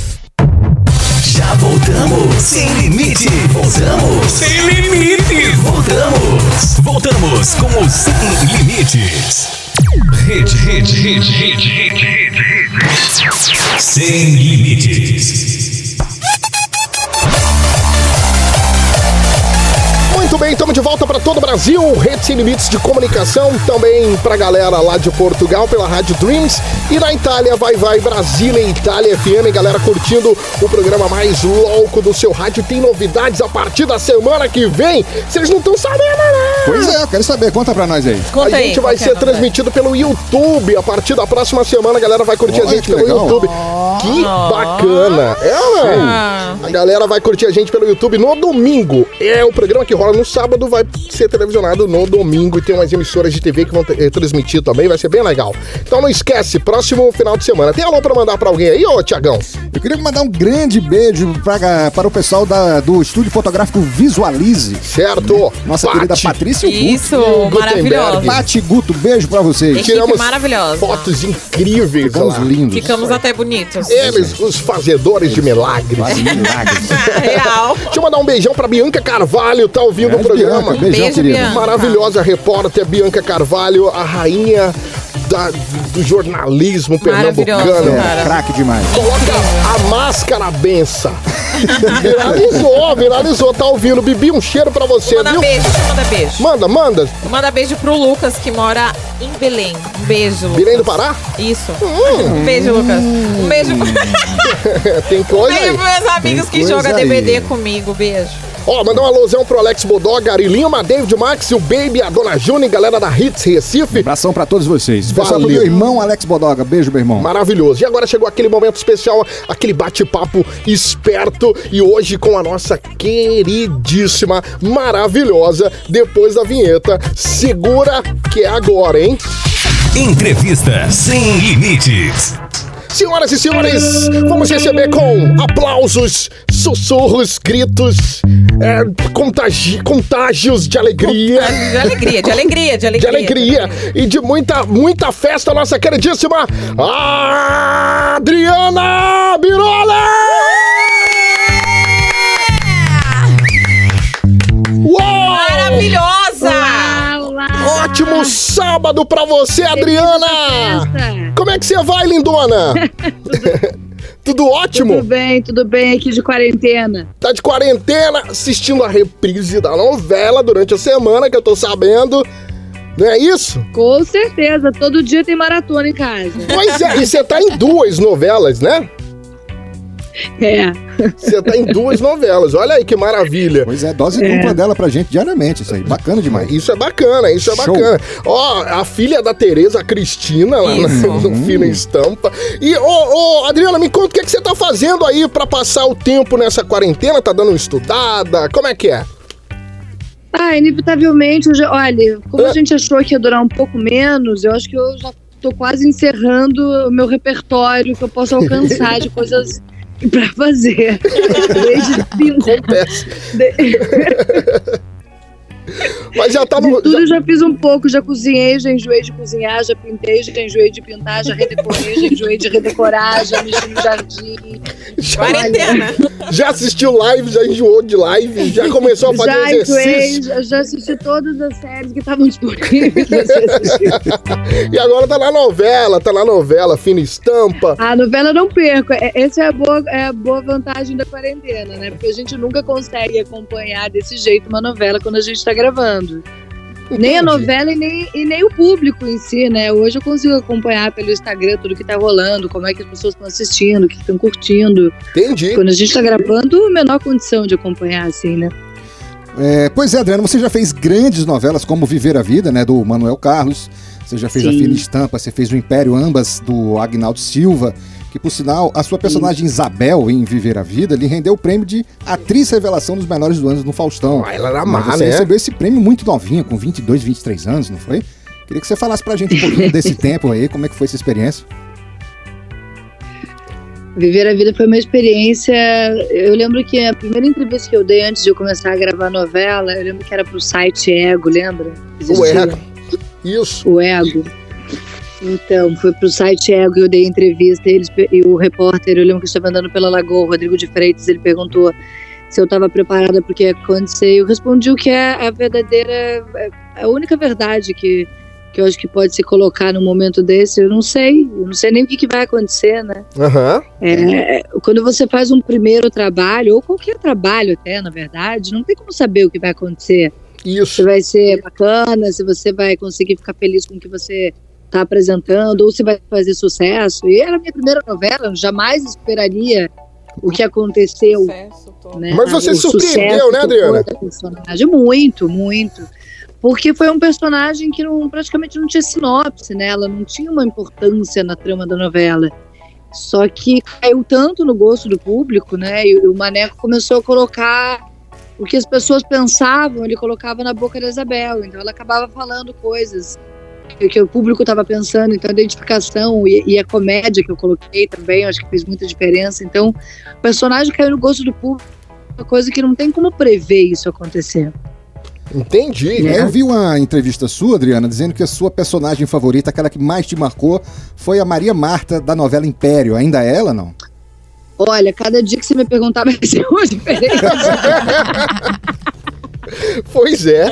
A: Já voltamos. Sem limite. Voltamos. Sem limite. Voltamos. Voltamos com o Sem Limites. Rede, rede, rede, rede, rede, rede. Sem limites.
B: Muito bem, estamos de volta para todo o Brasil. Rede Sem Limites de Comunicação. Também para a galera lá de Portugal pela Rádio Dreams. E na Itália, vai, vai, Brasília e Itália FM. Galera curtindo o programa mais louco do seu rádio. Tem novidades a partir da semana que vem. Vocês não estão sabendo, né?
E: Pois é, eu quero saber. Conta pra nós aí.
D: Conta
B: a
D: aí,
B: gente vai
D: que é
B: ser transmitido pelo YouTube. A partir da próxima semana, a galera vai curtir a gente pelo
E: legal.
B: YouTube. Que bacana! É?
D: Ah.
B: A galera vai curtir a gente pelo YouTube no domingo. É o programa que rola no sábado, vai ser televisionado no domingo e tem umas emissoras de TV que vão eh, transmitir também, vai ser bem legal. Então não esquece, próximo final de semana. Tem alô pra mandar pra alguém aí, ô Tiagão?
E: Eu queria mandar um grande beijo pra, para o pessoal da- do estúdio fotográfico Visualize.
B: Certo?
E: Nossa
B: Pati.
E: querida Patrícia Guto.
D: Isso,
B: Gutenberg.
D: maravilhosa.
E: Pati Guto, beijo pra vocês.
D: Equipe
B: Tiramos
D: maravilhosa.
B: fotos incríveis
E: Ficamos
B: lá.
E: lindos.
D: Ficamos até bonitos.
B: Eles, os fazedores de milagres.
E: Milagres. <laughs>
D: Real.
B: Deixa eu mandar um beijão pra Bianca Carvalho, tá ouvindo o
E: Grande
B: programa.
E: Bianca, beijão,
D: Beijo,
E: querida.
D: Bianca.
B: Maravilhosa repórter Bianca Carvalho, a rainha da- do jornalismo pernambucano.
E: É,
D: cara.
E: craque demais.
B: Coloca a máscara benção. viralizou, viralizou, tá ouvindo. Bibi, um cheiro pra você,
D: Manda
B: viu?
D: beijo, mandar beijo.
B: Manda, manda.
D: Manda beijo pro Lucas, que mora em Belém. Um beijo, Lucas.
B: Belém do Pará?
D: Isso.
B: Hum.
D: Um beijo, Lucas. Um beijo, <laughs>
B: Tem
D: um
B: coisa
D: beijo
B: aí.
D: pros meus amigos
E: Tem
D: que jogam. DVD comigo. Beijo.
B: Ó, mandar um alusão pro Alex Bodó, Garilinho, David Max, o Baby, a Dona Juni, galera da Hits Recife.
E: Abração pra todos vocês. Pessoal, pro meu irmão Alex Bodoga. Beijo, meu irmão.
B: Maravilhoso. E agora chegou aquele momento especial, aquele bate-papo esperto. E hoje com a nossa queridíssima, maravilhosa, depois da vinheta. Segura que é agora, hein?
A: Entrevista sem limites.
B: Senhoras e senhores, vamos receber com aplausos, sussurros, gritos, é, contagi- contágios de alegria.
D: De alegria, de alegria, de
B: De
D: alegria.
B: alegria e de muita, muita festa, nossa queridíssima Adriana Birola! Uou!
D: Maravilhosa!
B: Ótimo sábado pra você, Adriana! Como é que você vai, lindona? <laughs> <laughs> Tudo ótimo?
K: Tudo bem, tudo bem aqui de quarentena.
B: Tá de quarentena assistindo a reprise da novela durante a semana, que eu tô sabendo. Não é isso?
K: Com certeza, todo dia tem maratona em casa.
B: Pois é, e você tá em duas novelas, né?
K: É.
B: Você tá em duas novelas, olha aí que maravilha.
E: Pois é, dose
B: É.
E: dupla dela pra gente diariamente, isso aí. Bacana demais.
B: Isso é bacana, isso é
E: Show.
B: bacana. Ó, a filha da Tereza, a Cristina, lá no,
E: Isso.
B: no Fina Estampa. E, ô, ô, Adriana, me conta o que, é que você tá fazendo aí pra passar o tempo nessa quarentena? Tá dando uma estudada? Como é que é?
K: Ah, inevitavelmente, eu já- olha, como a gente achou que ia durar um pouco menos, eu acho que eu já tô quase encerrando o meu repertório que eu posso alcançar de <laughs> coisas pra fazer. <laughs> Desde
B: Acontece. <laughs> Mas já tá
K: De
B: no.
K: tudo eu já fiz um pouco, já cozinhei, já enjoei de cozinhar, já pintei, já enjoei de pintar, já redecorei, já enjoei de redecorar, já mexi no jardim.
D: Quarentena.
B: Já assistiu live, já enjoou de live, já começou a fazer
K: já
B: exercício.
K: enjoei, já, já assisti todas as séries que estavam disponíveis. <laughs>
B: E agora tá na novela, tá na novela, fina estampa.
K: A novela eu não perco. É- Essa é a, boa, é a boa vantagem da quarentena, né? Porque a gente nunca consegue acompanhar desse jeito uma novela quando a gente tá gravando. Nem a novela e nem, e nem o público em si, né? Hoje eu consigo acompanhar pelo Instagram tudo que tá rolando, como é que as pessoas estão assistindo, o que estão curtindo.
B: Entendi.
K: Quando a gente tá gravando, menor condição de acompanhar, assim, né?
E: É, pois é, Adriana, você já fez grandes novelas como Viver a Vida, né, do Manuel Carlos. Você já fez a
K: Sim.
E: Fina Estampa, você fez o Império, ambas do Agnaldo Silva. Que, por sinal, a sua personagem Isabel em Viver a Vida lhe rendeu o prêmio de Atriz Revelação dos Melhores do Ano no Faustão.
B: Ah, ela era
E: Mas
B: má,
E: você
B: né?
E: recebeu esse prêmio muito novinha, com 22, 23 anos, não foi? Queria que você falasse pra gente um pouquinho <laughs> desse tempo aí, como é que foi essa experiência.
K: Viver a vida foi uma experiência. Eu lembro que a primeira entrevista que eu dei antes de eu começar a gravar a novela, eu lembro que era pro site Ego, lembra?
B: O
K: Existia.
B: Ego. Isso.
K: O Ego. Então, foi pro site Ego que eu dei entrevista e, eles, e o repórter, eu lembro que eu estava andando pela Lagoa, o Rodrigo de Freitas, ele perguntou se eu estava preparada porque ia acontecer. Eu respondi o que é a verdadeira, a única verdade que, que eu acho que pode se colocar num momento desse. Eu não sei, eu não sei nem o que, que vai acontecer, né?
B: Aham.
K: É, quando você faz um primeiro trabalho, ou qualquer trabalho até, na verdade, não tem como saber o que vai acontecer.
B: Isso.
K: Se vai ser bacana, se você vai conseguir ficar feliz com o que você está apresentando, ou se vai fazer sucesso. E era a minha primeira novela, eu jamais esperaria o que aconteceu. Né?
B: Mas você
K: O
B: surpreendeu, né, Adriana?
K: personagem. Muito, muito. Porque foi um personagem que não, praticamente não tinha sinopse, né? Ela não tinha uma importância na trama da novela. Só que caiu tanto no gosto do público, né? E o Maneco começou a colocar o que as pessoas pensavam, ele colocava na boca da Isabel. Então ela acabava falando coisas que, o público estava pensando. Então a identificação e, e a comédia que eu coloquei também, acho que fez muita diferença. Então o personagem caiu no gosto do público, uma coisa que não tem como prever isso acontecer.
B: Entendi.
E: É, Eu vi uma entrevista sua, Adriana, dizendo que a sua personagem favorita, aquela que mais te marcou, foi a Maria Marta da novela Império. Ainda é ela, não?
K: Olha, cada dia que você me perguntar vai ser uma <laughs> diferença. <laughs>
B: Pois é.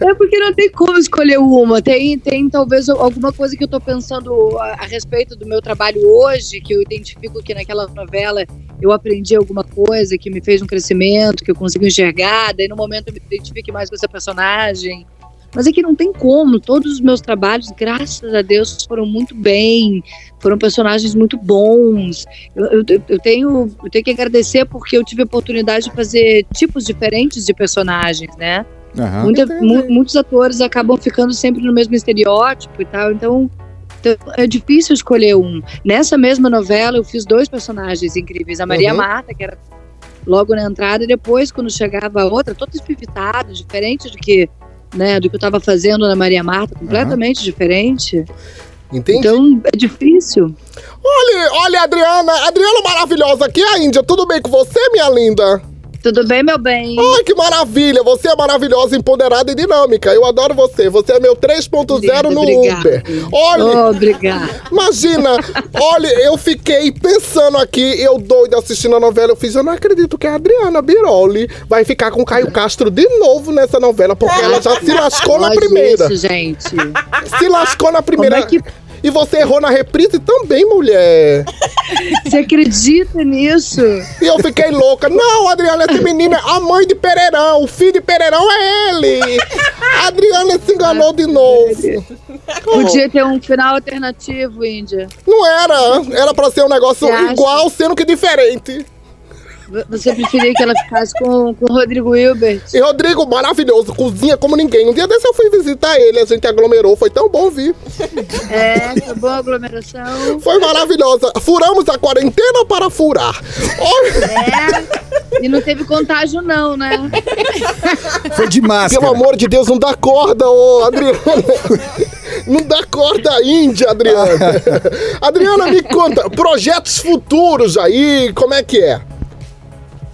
K: É porque não tem como escolher uma. Tem, tem talvez alguma coisa que eu tô pensando a, a respeito do meu trabalho hoje, que eu identifico que naquela novela eu aprendi alguma coisa que me fez um crescimento, que eu consigo enxergar, daí no momento eu me identifique mais com essa personagem. Mas é que não tem como. Todos os meus trabalhos, graças a Deus, foram muito bem. Foram personagens muito bons. Eu, eu, eu tenho, eu tenho que agradecer porque eu tive a oportunidade de fazer tipos diferentes de personagens, né?
E: Aham.
K: Muita- mu- muitos atores acabam ficando sempre no mesmo estereótipo e tal, então então, é difícil escolher um. Nessa mesma novela, eu fiz dois personagens incríveis. A Maria
B: Uhum.
K: Marta, que era logo na entrada, e depois, quando chegava a outra, toda espivitada, diferente do que, né, do que eu estava fazendo na Maria Marta, completamente diferente.
B: Entendi.
K: Então, é difícil.
B: Olha, olha, Adriana. Adriana maravilhosa aqui, a Índia. Tudo bem com você, minha linda?
K: Tudo bem, meu bem?
B: Ai, que maravilha. Você é maravilhosa, empoderada e dinâmica. Eu adoro você. Você é meu 3.0 no
K: Obrigada.
B: Uber. Olha,
K: Obrigada.
B: imagina. Olha, eu fiquei pensando aqui, eu doido assistindo a novela. Eu fiz, eu não acredito que a Adriana Biroli vai ficar com o Caio Castro de novo nessa novela, porque ela já se lascou na primeira.
K: isso, gente.
B: Se lascou na primeira.
K: Como é que-
B: E você errou na reprise também, mulher.
K: Você acredita nisso?
B: E eu fiquei louca. Não, Adriana, essa menina é a mãe de Pereirão. O filho de Pereirão é ele. A Adriana se enganou de novo.
K: Podia ter um final alternativo, Índia.
B: Não era. Era pra ser um negócio igual, sendo que diferente.
K: Você preferia que ela ficasse com, com o Rodrigo Hilbert?
B: E Rodrigo, maravilhoso, cozinha como ninguém. Um dia desse eu fui visitar ele, a gente aglomerou, foi tão bom vir.
K: É, foi boa aglomeração.
B: Foi maravilhosa. Furamos a quarentena para furar.
K: É. E não teve contágio, não, né?
E: Foi de máscara.
B: pelo amor de Deus, não dá corda, ô Adriana. Não dá corda índia, Adriana. <laughs> Adriana, me conta, projetos futuros aí, como é que é?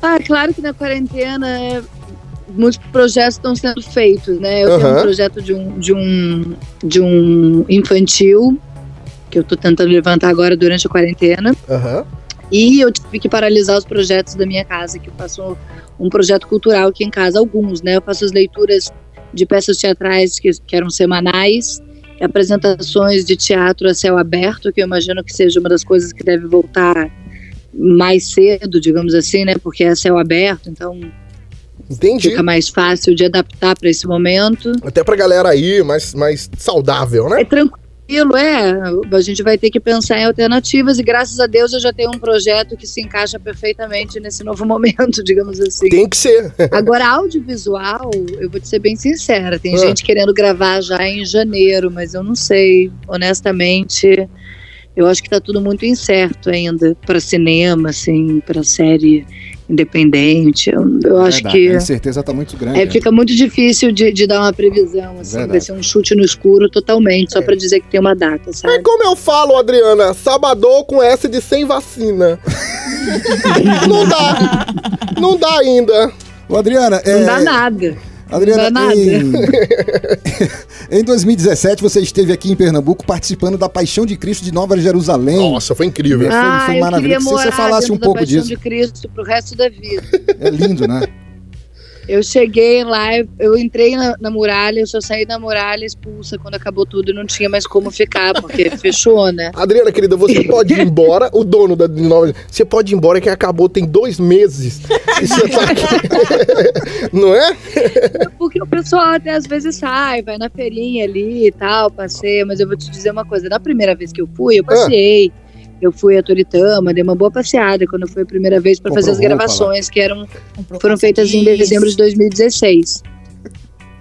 K: Ah, claro que na quarentena muitos projetos estão sendo feitos, né? Eu tenho
B: Aham.
K: um projeto de um, de um, de um infantil que eu tô tentando levantar agora durante a quarentena.
B: Aham.
K: E eu tive que paralisar os projetos da minha casa, que eu faço um projeto cultural aqui em casa, alguns, né? Eu faço as leituras de peças teatrais que, que eram semanais, apresentações de teatro a céu aberto, que eu imagino que seja uma das coisas que deve voltar mais cedo, digamos assim, né? Porque é céu aberto, então
B: Entendi.
K: fica mais fácil de adaptar para esse momento.
B: Até pra galera aí, mais, mais saudável, né?
K: É tranquilo, é. A gente vai ter que pensar em alternativas e graças a Deus eu já tenho um projeto que se encaixa perfeitamente nesse novo <laughs> momento, digamos assim.
B: Tem que ser. <laughs>
K: Agora, audiovisual, eu vou te ser bem sincera, tem
B: Ah.
K: gente querendo gravar já em janeiro, mas eu não sei, honestamente. Eu acho que tá tudo muito incerto ainda para cinema, assim, para série independente. Eu, eu acho
E: Verdade,
K: que
E: A incerteza tá muito grande.
K: é,
E: né?
K: fica muito difícil de, de dar uma previsão, assim,
E: Verdade.
K: vai ser um chute no escuro totalmente, só para dizer que tem uma data,
B: É
K: sabe?
B: como eu falo, Adriana, sabadão com S de sem vacina. <laughs> não dá. Não dá ainda.
E: Ô, Adriana, é...
K: Não dá nada.
E: Adriana,
K: nada.
E: em... <laughs> em 2017 você esteve aqui em Pernambuco participando da Paixão de Cristo de Nova Jerusalém.
B: Nossa, foi incrível.
E: Foi,
K: ah,
E: foi
K: eu
E: maravilhoso.
K: queria
E: Se
K: morar
E: você falasse um
K: da
E: pouco
K: paixão
E: disso.
K: de Cristo pro resto da vida.
E: É lindo, né?
K: Eu cheguei lá, eu entrei na, na muralha, eu só saí da muralha expulsa quando acabou tudo e não tinha mais como ficar, porque <laughs> fechou, né?
B: Adriana, querida, você pode ir <laughs> embora. O dono da Nova. Você pode ir embora que acabou tem dois meses. E você tá aqui. <laughs> Não é?
K: Porque o pessoal até às vezes sai, vai na feirinha ali e tal, passeia, mas eu vou te dizer uma coisa, na primeira vez que eu fui, eu passei. Eu fui a Toritama, dei uma boa passeada quando foi a primeira vez para fazer as gravações que eram foram feitas em dezembro de 2016.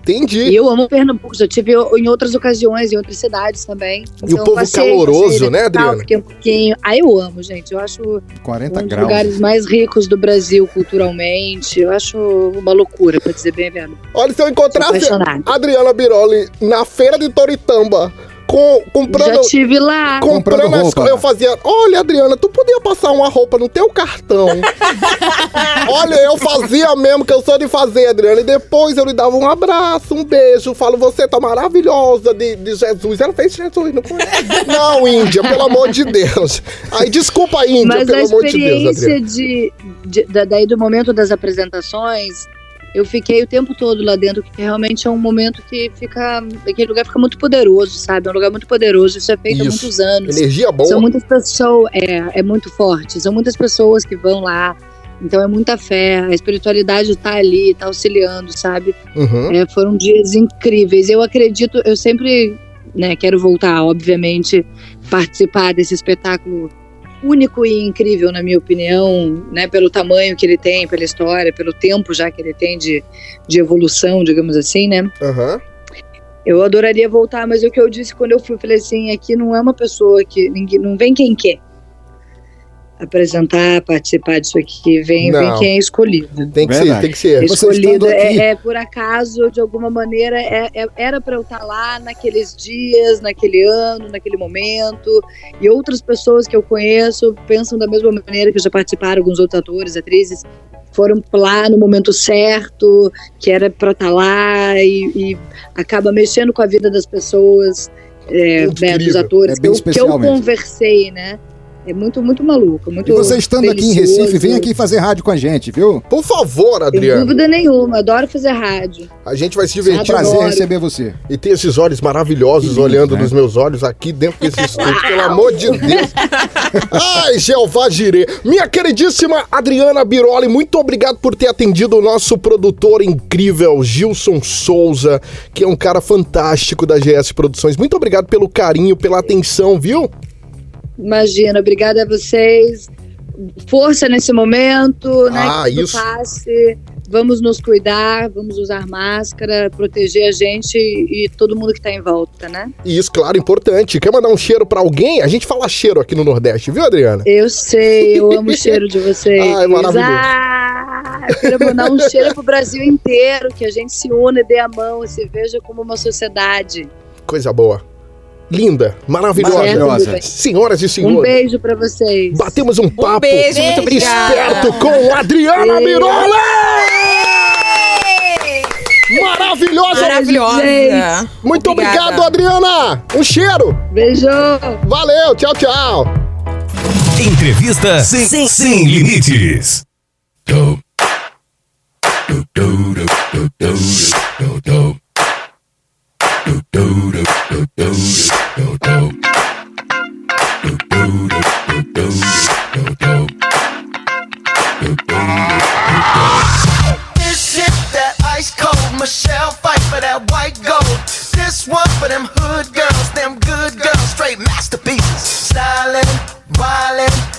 B: Entendi.
K: E eu amo Pernambuco, já tive em outras ocasiões, em outras cidades também.
B: E o povo caloroso, né, Adriana?
K: Fiquei um pouquinho. Ah, eu amo, gente. Eu acho
E: 40
K: um dos
E: graus.
K: lugares mais ricos do Brasil culturalmente. Eu acho uma loucura, pra dizer bem a verdade.
B: Olha, se eu encontrasse. Adriana Biroli na feira de Toritamba, com, comprando.
K: Já tive lá.
B: Comprando
E: Comprando
B: as
E: roupa.
B: coisas, eu fazia. Olha, Adriana, tu podia passar uma roupa no teu cartão. <laughs> Olha, eu fazia mesmo que eu sou de fazer, Adriana. E depois eu lhe dava um abraço, um beijo. Falo, você tá maravilhosa de, de Jesus. Ela fez Jesus, não foi? Não, Índia, pelo amor de Deus. Aí, desculpa, Índia,
K: Mas
B: pelo
K: a
B: amor de Deus,
K: experiência
B: Adriana.
K: de, de- da- daí do momento das apresentações, eu fiquei o tempo todo lá dentro, que realmente é um momento que fica. Aquele lugar fica muito poderoso, sabe? É um lugar muito poderoso. Isso é feito há
B: Isso.
K: muitos anos.
B: Energia boa.
K: São muitas pessoas, é, é muito forte. São muitas pessoas que vão lá. Então é muita fé, a espiritualidade tá ali, tá auxiliando, sabe?
B: Uhum.
K: É, foram dias incríveis. Eu acredito, eu sempre né, quero voltar, obviamente, participar desse espetáculo único e incrível, na minha opinião, né? Pelo tamanho que ele tem, pela história, pelo tempo já que ele tem de, de evolução, digamos assim, né?
B: Aham.
K: Eu adoraria voltar, mas o que eu disse quando eu fui, falei assim, aqui não é uma pessoa que ninguém, não vem quem quer apresentar, participar disso aqui, vem, vem quem é escolhido.
B: Tem que
E: Verdade.
B: ser, tem que ser.
K: Escolhido é, é por acaso, de alguma maneira, é- é- era para eu estar lá naqueles dias, naquele ano, naquele momento. E outras pessoas que eu conheço pensam da mesma maneira que já participaram, alguns outros atores, atrizes, foram lá no momento certo, que era para estar lá e, e acaba mexendo com a vida das pessoas, é, né, dos atores
E: É
K: que, eu, que eu conversei, né? É muito, muito maluco, muito
E: E você estando aqui em. Recife, vem aqui fazer rádio com a gente, viu?
B: Por favor,
K: Sem
B: Adriano.
K: dúvida nenhuma, adoro fazer rádio.
B: A gente vai se
E: É um
B: divertir
E: prazer
K: Adoro.
E: receber você.
B: e ter esses olhos maravilhosos
E: lindo,
B: olhando
E: né?
B: nos meus olhos aqui dentro desse estúdio, pelo amor de <laughs> Deus. Ai, Jeová Jirê. Minha queridíssima Adriana Biroli, muito obrigado por ter atendido o nosso produtor incrível, Gilson Souza, que é um cara fantástico da GS Produções. Muito obrigado pelo carinho, pela atenção, viu?
K: Imagina, obrigada a vocês. Força nesse momento, né?
B: Ah, isso.
K: passe. Vamos nos cuidar, vamos usar máscara, proteger a gente e todo mundo que tá em volta, né?
B: Isso, claro, importante. Quer mandar um cheiro pra alguém? A gente fala cheiro aqui no Nordeste, viu, Adriana?
K: Eu sei, eu amo o cheiro de vocês. <laughs>
B: Ai, maravilhoso.
K: Ah, quero mandar um cheiro pro Brasil inteiro, que a gente se una e dê a mão e se veja como uma sociedade.
B: Coisa boa. Linda, maravilhosa.
E: Maravilhosa.
B: Senhoras e
K: Um
B: senhores.
K: beijo pra vocês.
B: Batemos um papo
D: beijo, muito obrigada.
B: esperto com Adriana
K: Beijo.
B: Mirola! Maravilhosa!
D: Maravilhosa.
K: gente.
B: Muito
D: Obrigada.
B: obrigado, Adriana! Um cheiro!
K: Beijo.
B: Valeu, tchau, tchau!
A: Entrevista sem, sem, limites.
L: Michelle fight for them hood girls, them good girls, straight masterpieces. Styling, wildin',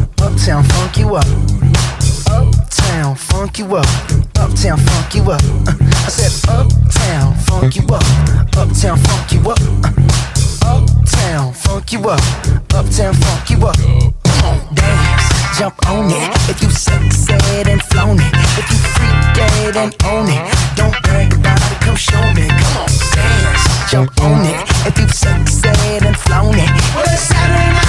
L: Uptown funk you up. Uptown funk you up. Uptown funk you up. Uh, I said uptown funk you up. Uptown funk you up. Uh, uptown funk you up. Uptown funk you up. Come dance, jump on it. If you sexed and flown it. If you freak dead and own it. Don't brag about it, come show me. Come on, dance, jump on it. If you sexed and flown it. Well, it's Saturday night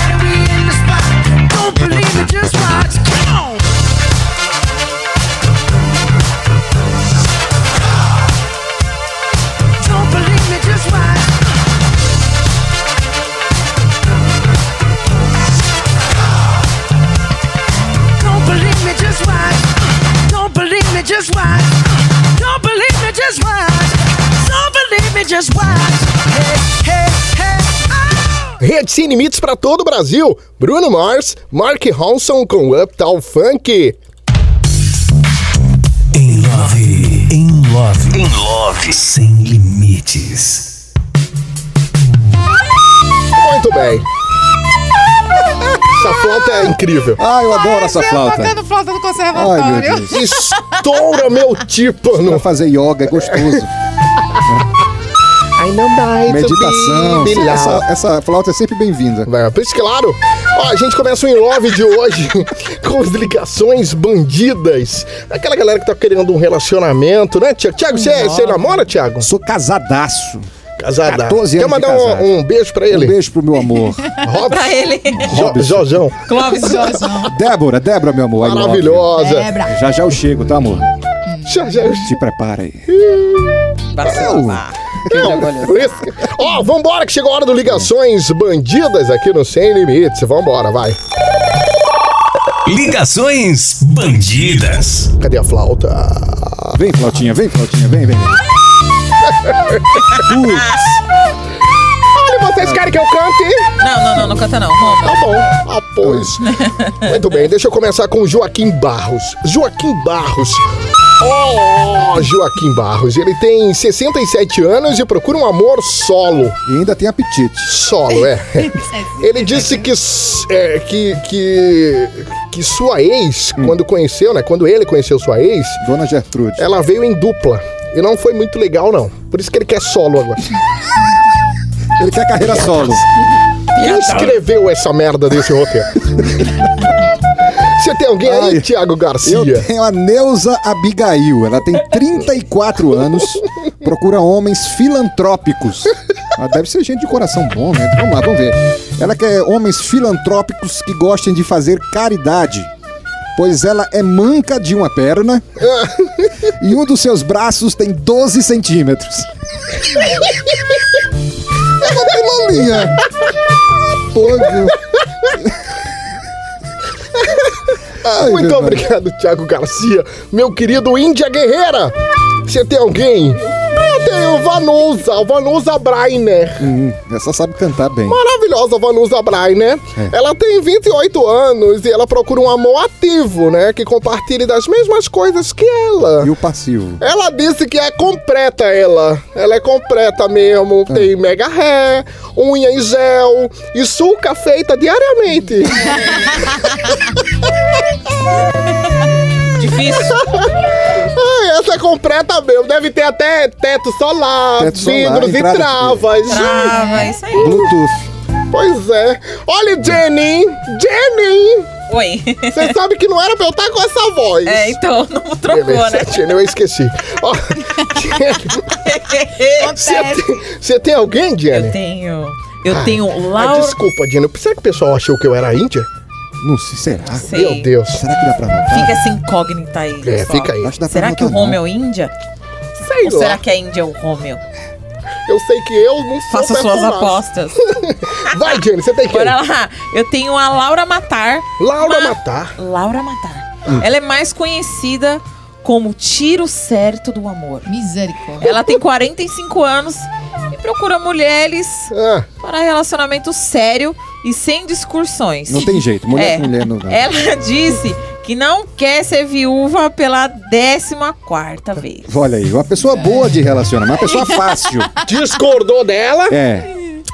L: just watch. Hey, hey, hey,
B: Rede Sem Limites pra todo o Brasil. Bruno Mars, Mark Ronson com Uptown Funk.
A: Em love, em love, em love, sem limites.
B: Muito bem. Essa flauta é incrível.
E: Ah, eu adoro essa
C: Ai,
E: flauta.
C: Botando flauta do
E: Ai,
C: conservatório.
E: meu Deus.
B: Estoura meu tímpano.
E: Pra fazer yoga é gostoso. <laughs>
B: Know my
E: Meditação.
B: be
E: Essa, essa flauta é sempre bem-vinda.
B: É, por isso, claro. Ó, a gente começa o In Love de hoje <laughs> com as ligações bandidas. Aquela galera que tá querendo um relacionamento, né, Tiago? Tiago, você você namora, Tiago?
E: Sou casadaço.
B: Casada.
E: 14
B: Quer
E: anos de
B: mandar um, um beijo pra ele?
E: Um beijo pro meu amor. <laughs>
B: Robson.
C: pra ele.
B: Jo. Jojão.
C: Clóvis Josão.
E: Débora, Débora, meu amor.
B: Maravilhosa.
C: Débora.
E: Já já eu chego, tá, amor?
B: Já, já,
E: Se prepara aí.
D: Barcelona.
B: Não, por isso que- Ó, vambora que chegou a hora do Ligações Bandidas aqui no Sem Limites. Vambora, vai.
A: Ligações bandidas.
B: Cadê a flauta?
E: Vem, flautinha, vem, flautinha, vem, vem. <laughs>
B: Olha, vocês querem que eu cante?
D: Não, não, não, não canta não. Roma.
B: Tá bom. Ah, pois. <laughs> Muito bem, deixa eu começar com Joaquim Barros. Joaquim Barros. Oh, Joaquim Barros. Ele tem 67 anos e procura um amor solo.
E: E ainda tem apetite.
B: Solo, é. <laughs> Ele disse que, é, que, que, que sua ex, quando conheceu, né? Quando ele conheceu sua ex,
E: Dona Gertrude.
B: ela veio em dupla. E não foi muito legal, não. Por isso que ele quer solo agora.
E: Ele quer carreira solo.
B: Quem escreveu essa merda desse roteiro? <laughs> Você tem alguém aí,
E: Ai,
B: Thiago Garcia?
E: Eu tenho a Neuza Abigail. Ela tem 34 anos, procura homens filantrópicos. Ela deve ser gente de coração bom, né? Vamos lá, vamos ver. Ela quer homens filantrópicos que gostem de fazer caridade. Pois ela é manca de uma perna <laughs> e um dos seus braços tem 12 centímetros. É uma pilolinha. Pô, viu? <laughs> Ai,
B: Muito obrigado, Thiago Garcia. Meu querido Índia Guerreira. Você tem alguém? Eu tenho Vanusa, Vanusa Brainer.
E: Hum, essa sabe cantar bem.
B: Maravilhosa Vanusa Brainer.
E: É.
B: Ela tem 28 anos e ela procura um amor ativo, né? Que compartilhe das mesmas coisas que ela.
E: E o passivo?
B: Ela disse que é completa ela. Ela é completa mesmo.
E: Ah.
B: Tem mega ré, unha em gel e suca feita diariamente. <laughs> <laughs>
D: Difícil.
B: Ai, essa é completa mesmo. Deve ter até teto solar,
E: Teto solar,
B: vidros e
E: entrada-
B: travas.
D: Trava, isso aí.
E: Bluetooth.
B: Pois é. Olha, Jenny! Jenny!
D: Oi.
B: Você sabe que não era pra eu estar com essa voz.
D: É, então, <laughs> não trocou,
B: Beleza,
D: né?
B: Jenny, eu esqueci. Ó, <laughs> Você tem, você tem alguém, Jenny?
D: Eu tenho. Eu
B: Ai,
D: tenho
B: ai,
D: Laura.
B: desculpa, Jenny. Será que o pessoal achou que eu era índia?
E: Não sei, será?
D: Sei.
B: Meu Deus.
E: Será que dá pra notar?
D: Fica essa incógnita aí.
B: É,
D: pessoal.
B: fica aí.
E: Acho que dá pra
D: Será que o
E: não.
D: Romeu é o Índia?
B: Sei
D: Ou
B: lá.
D: será que a Índia é o Romeu?
B: Eu sei que eu não sou
D: Faça suas apostas. <laughs>
B: Vai, Jenny, você tem quem?
D: Bora lá. Eu tenho a Laura Matar.
B: Laura
D: Ma-
B: Matar.
D: Laura Matar. Ela é mais conhecida como Tiro Certo do Amor.
C: Misericórdia.
D: Ela tem 45 anos e procura mulheres
B: Ah,
D: para relacionamento sério e sem discursões.
E: Não tem jeito. Mulher
D: É.
E: mulher não dá.
D: Ela <laughs> disse que não quer ser viúva pela 14 quarta vez.
E: Olha aí, uma pessoa boa de relacionamento, uma pessoa fácil. <laughs>
B: discordou dela?
E: É.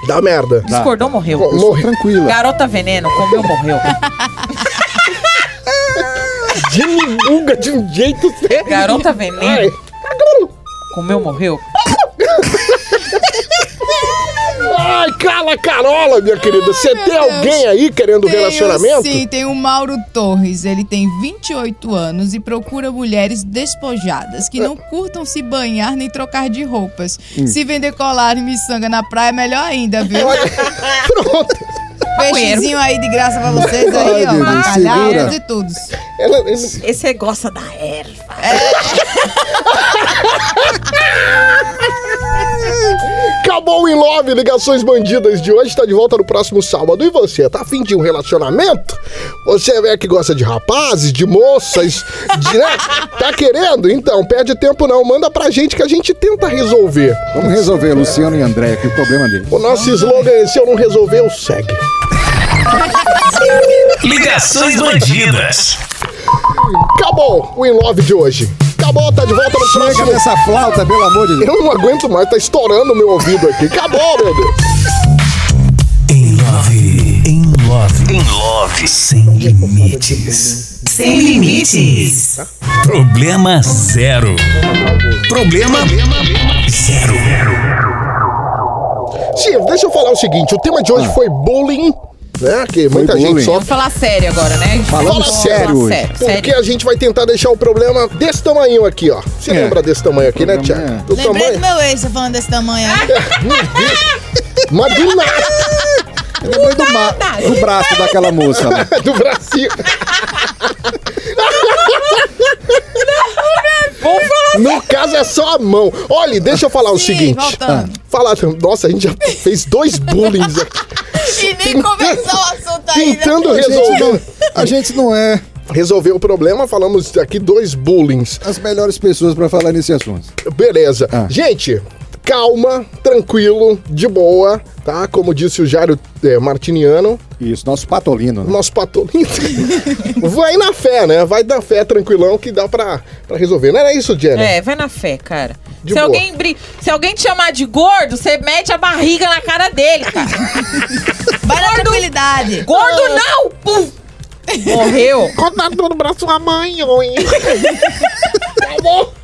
B: Dá merda.
D: Discordou, morreu.
B: Eu sou
E: tranquila.
D: Garota veneno, comeu, morreu.
B: De buga de um jeito sério.
D: Garota veneno. Comeu, morreu. <laughs>
B: Ai, cala Carola, minha querida. Você tem alguém aí querendo
C: Tenho,
B: relacionamento?
C: Sim, tem o Mauro Torres. Ele tem 28 anos e procura mulheres despojadas que não curtam se banhar nem trocar de roupas.
B: Hum.
C: Se vender colar e miçanga na praia, melhor ainda, viu? <laughs>
B: Pronto.
C: Peixezinho aí de graça pra vocês aí, ó.
D: Ai, meu Deus,
C: Bacalhau
D: segura.
C: e tudo.
D: Esse gosta da erva.
B: Acabou o In Love, Ligações Bandidas de hoje, tá de volta no próximo sábado. E você, tá afim de um relacionamento? Você é que gosta de rapazes, de moças, de, né? Tá querendo? Então, perde tempo não, manda pra gente que a gente tenta resolver.
E: Vamos resolver, Luciano e André, que o problema dele.
B: O nosso slogan é, se eu não resolver, eu segue.
A: Ligações Bandidas.
B: Acabou o In Love de hoje. Acabou, tá de volta no
E: Chega
B: próximo...
E: dessa flauta, pelo amor de Deus.
B: Eu não aguento mais, tá estourando o meu ouvido aqui. Acabou, meu Deus.
A: Em Love. Em Love. Em Love. Sem limites.
I: Sem limites.
A: Problema zero. Problema zero.
B: Sim, deixa eu falar o seguinte, o tema de hoje foi bullying, né? Que muita gente
E: bullying.
B: sofre.
D: Vamos falar sério agora, né?
E: Falando
D: Vamos
E: sério hoje.
D: sério,
B: Porque
D: sério.
B: a gente vai tentar deixar o problema desse tamanho aqui, ó. Você
E: É.
B: lembra desse tamanho aqui, né, Tiago?
E: é.
B: Do
C: Lembrei do
B: tamanho.
C: meu ex, falando desse tamanho aí.
B: Mas do nada,
E: Eu lembrei do, ma- do braço daquela moça <laughs>
B: do bracinho. <laughs>
D: Vamos falar
B: No caso é só a mão. Olha, deixa eu falar o
C: Sim,
B: seguinte.
C: voltando.
B: Falar, nossa, a gente já fez dois bullying aqui. <laughs>
C: E nem começou o assunto ainda.
B: Tentando
E: A gente, não,
B: resolver,
E: a gente não é
B: resolver o problema, falamos aqui dois bullings.
E: as melhores pessoas pra falar nesse assunto.
B: Beleza.
E: Ah.
B: Gente, calma, tranquilo, de boa, tá? Como disse o Jário é, Martiniano,
E: Isso, nosso patolino. Né?
B: nosso patolino. <laughs> Vai na fé, né? Vai na fé, tranquilão, que dá pra, pra resolver. Não era isso, Jenny?
D: É, vai na fé, cara.
B: De
D: se,
B: boa.
D: alguém bri... se alguém te chamar de gordo, você mete a barriga na cara dele, cara. <laughs>
C: Vai na tranquilidade.
D: Gordo não! Pum! Morreu.
B: Contador no braço da mãe, oi. <laughs> tá bom?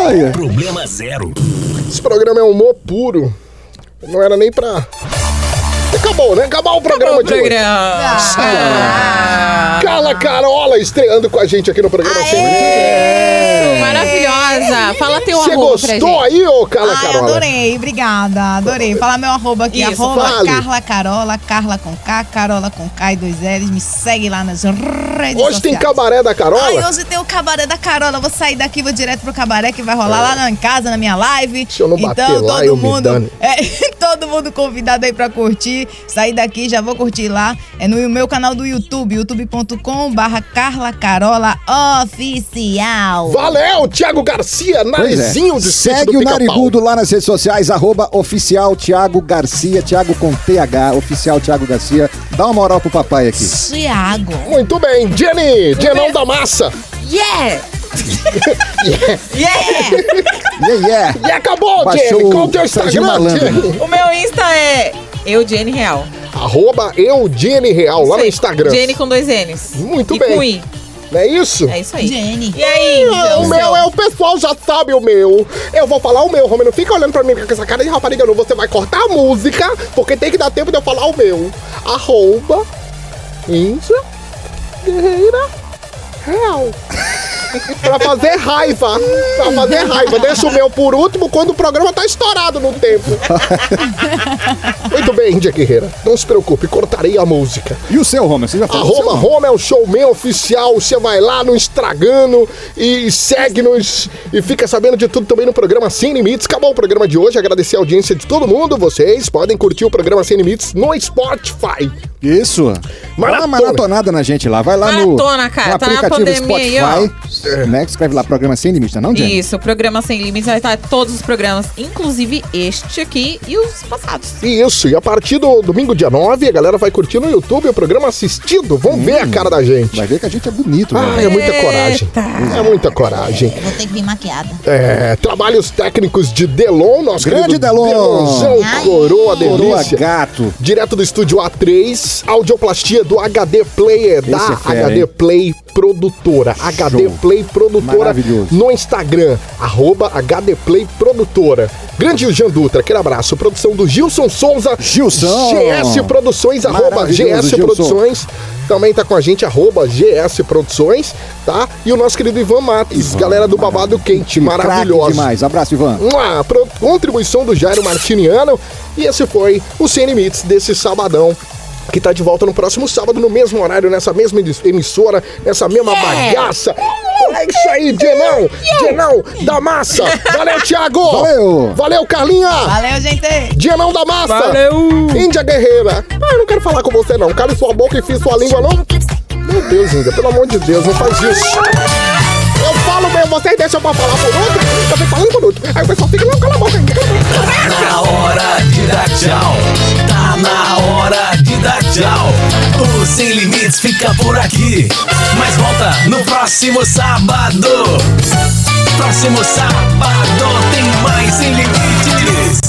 E: Olha,
A: Problema zero.
B: Esse programa é humor puro. Não era nem pra. Acabou, né? Acabou o programa
D: O
B: de hoje.
D: programa. Ah.
B: Cala Carola estreando com a gente aqui no programa Limites.
D: Maravilhosa. Fala teu
B: Você
D: arroba pra
B: gostou
D: gente.
B: aí, ô Cala
C: Ai,
B: Carola?
C: adorei, obrigada, adorei. Falar meu arroba aqui,
D: Isso,
C: arroba
B: fale.
C: Carla Carola, Carla com K, Carola com K e dois L's. Me segue lá nas redes
B: Hoje tem
C: sociais.
B: cabaré da
C: Ai,
B: Carola?
C: hoje tem o cabaré da Carola. Vou sair daqui, vou direto pro cabaré que vai rolar lá em casa, na minha live.
B: Se eu não bater
C: então,
B: lá,
C: todo
B: eu me
C: mundo,
B: dane. <laughs>
C: é, todo mundo convidado aí pra curtir. Sair daqui, já vou curtir lá. É no meu canal do YouTube, youtube.com barra Carla Carola Oficial.
B: Valeu, Thiago Garcia,
E: é.
B: narizinho de sítio
E: Segue
B: do
E: o. Narigudo lá nas redes sociais, arroba oficial Thiago Garcia, Thiago com TH, oficial Thiago Garcia. Dá uma moral pro papai aqui.
C: Thiago.
B: Muito bem, Jenny, Genão da Massa.
D: Yeah!
B: Yeah. <laughs>
D: Yeah!
E: Yeah, yeah.
B: E acabou,
E: Baixou
B: Jenny. Qual o teu Instagram?
D: O meu Insta é Eugene Real.
B: Arroba eu, Jenny Real, lá no. Instagram.
D: Jenny com dois N's.
B: Muito
D: e
B: bem.
D: Com I.
B: Não é isso?
D: É isso aí.
C: Jenny.
D: E aí,
B: Ah, o meu é o pessoal já sabe o meu. Eu vou falar o meu, Romero. Não fica olhando pra mim com essa cara de rapariga, não. Você vai cortar a música, porque tem que dar tempo de eu falar o meu. Arroba. Inja. Guerreira. Real. <laughs> pra fazer raiva. Pra fazer raiva. Deixa o meu por último quando o programa tá estourado no tempo. <laughs> Muito bem, Índia Guerreira. Não se preocupe, cortarei a música.
E: E o seu, Roma? Você já falou?
B: Arroba? Roma é o showman oficial. Você vai lá no Instagram e segue-nos e fica sabendo de tudo também no programa Sem Limites. Acabou o programa de hoje. Agradecer a audiência de todo mundo. Vocês podem curtir o programa Sem Limites no Spotify.
E: Isso. Dá uma
B: Maratona.
E: maratonada na gente lá. Vai lá no,
D: Maratona, cara.
E: no
D: Tá na
E: aplicativo
D: pandemia aí, ó.
E: Spotify. né? Escreve lá, programa Sem Limites, tá não, Jenny?
D: Isso, o programa Sem Limites vai estar todos os programas, inclusive este aqui e os passados.
B: Isso, e a partir do domingo, dia 9, a galera vai curtir no YouTube o programa assistido. Vão ver a cara da gente.
E: Vai ver que a gente é bonito,
B: Ah,
E: né?
B: é muita coragem. É muita coragem.
G: Vou ter que vir maquiada.
B: É, trabalhos técnicos de Delon, nosso
E: Grande Delon.
B: Delonzão,
G: Ai.
B: coroa
E: Coroa
B: delícia.
E: gato.
B: Direto do estúdio A3, audioplastia do HD Player, da
E: Esse é fera,
B: HD
E: hein?
B: Play Produtora. HD
E: Show.
B: Produtora no Instagram, arroba HD Play Produtora. Grande Jean Dutra, aquele abraço. Produção do Gilson Souza.
E: Gilson.
B: GS Produções, arroba GS
E: Gilson.
B: Produções. Também tá com a gente, arroba GS Produções, tá? E o nosso querido Ivan Matos, galera do Babado Quente, maravilhoso.
E: demais. Abraço, Ivan.
B: Uma pro- contribuição do Jairo Martiniano. E esse foi o Sem Limites desse sabadão. Que tá de volta no próximo sábado, no mesmo horário, nessa mesma emissora, nessa mesma bagaça. É isso aí, Dienão! Dienão da massa! Valeu, Thiago!
E: Valeu.
B: Valeu, Carlinha!
C: Valeu, gente!
B: Dienão da massa!
D: Valeu!
B: Índia Guerreira! Ah, eu não quero falar com você, não. Cale sua boca e fiz sua língua, não? Meu Deus, Índia, pelo amor de Deus, não faz isso. Eu falo mesmo, vocês deixam pra falar por outro, eu fico falando por outro. Aí o pessoal fica, não, cala a boca, Índia, cala a boca.
A: Tá na hora de dar tchau. Tá na hora tchau. O Sem Limites fica por aqui. Mas volta no próximo sábado. Próximo sábado tem mais Sem Limites.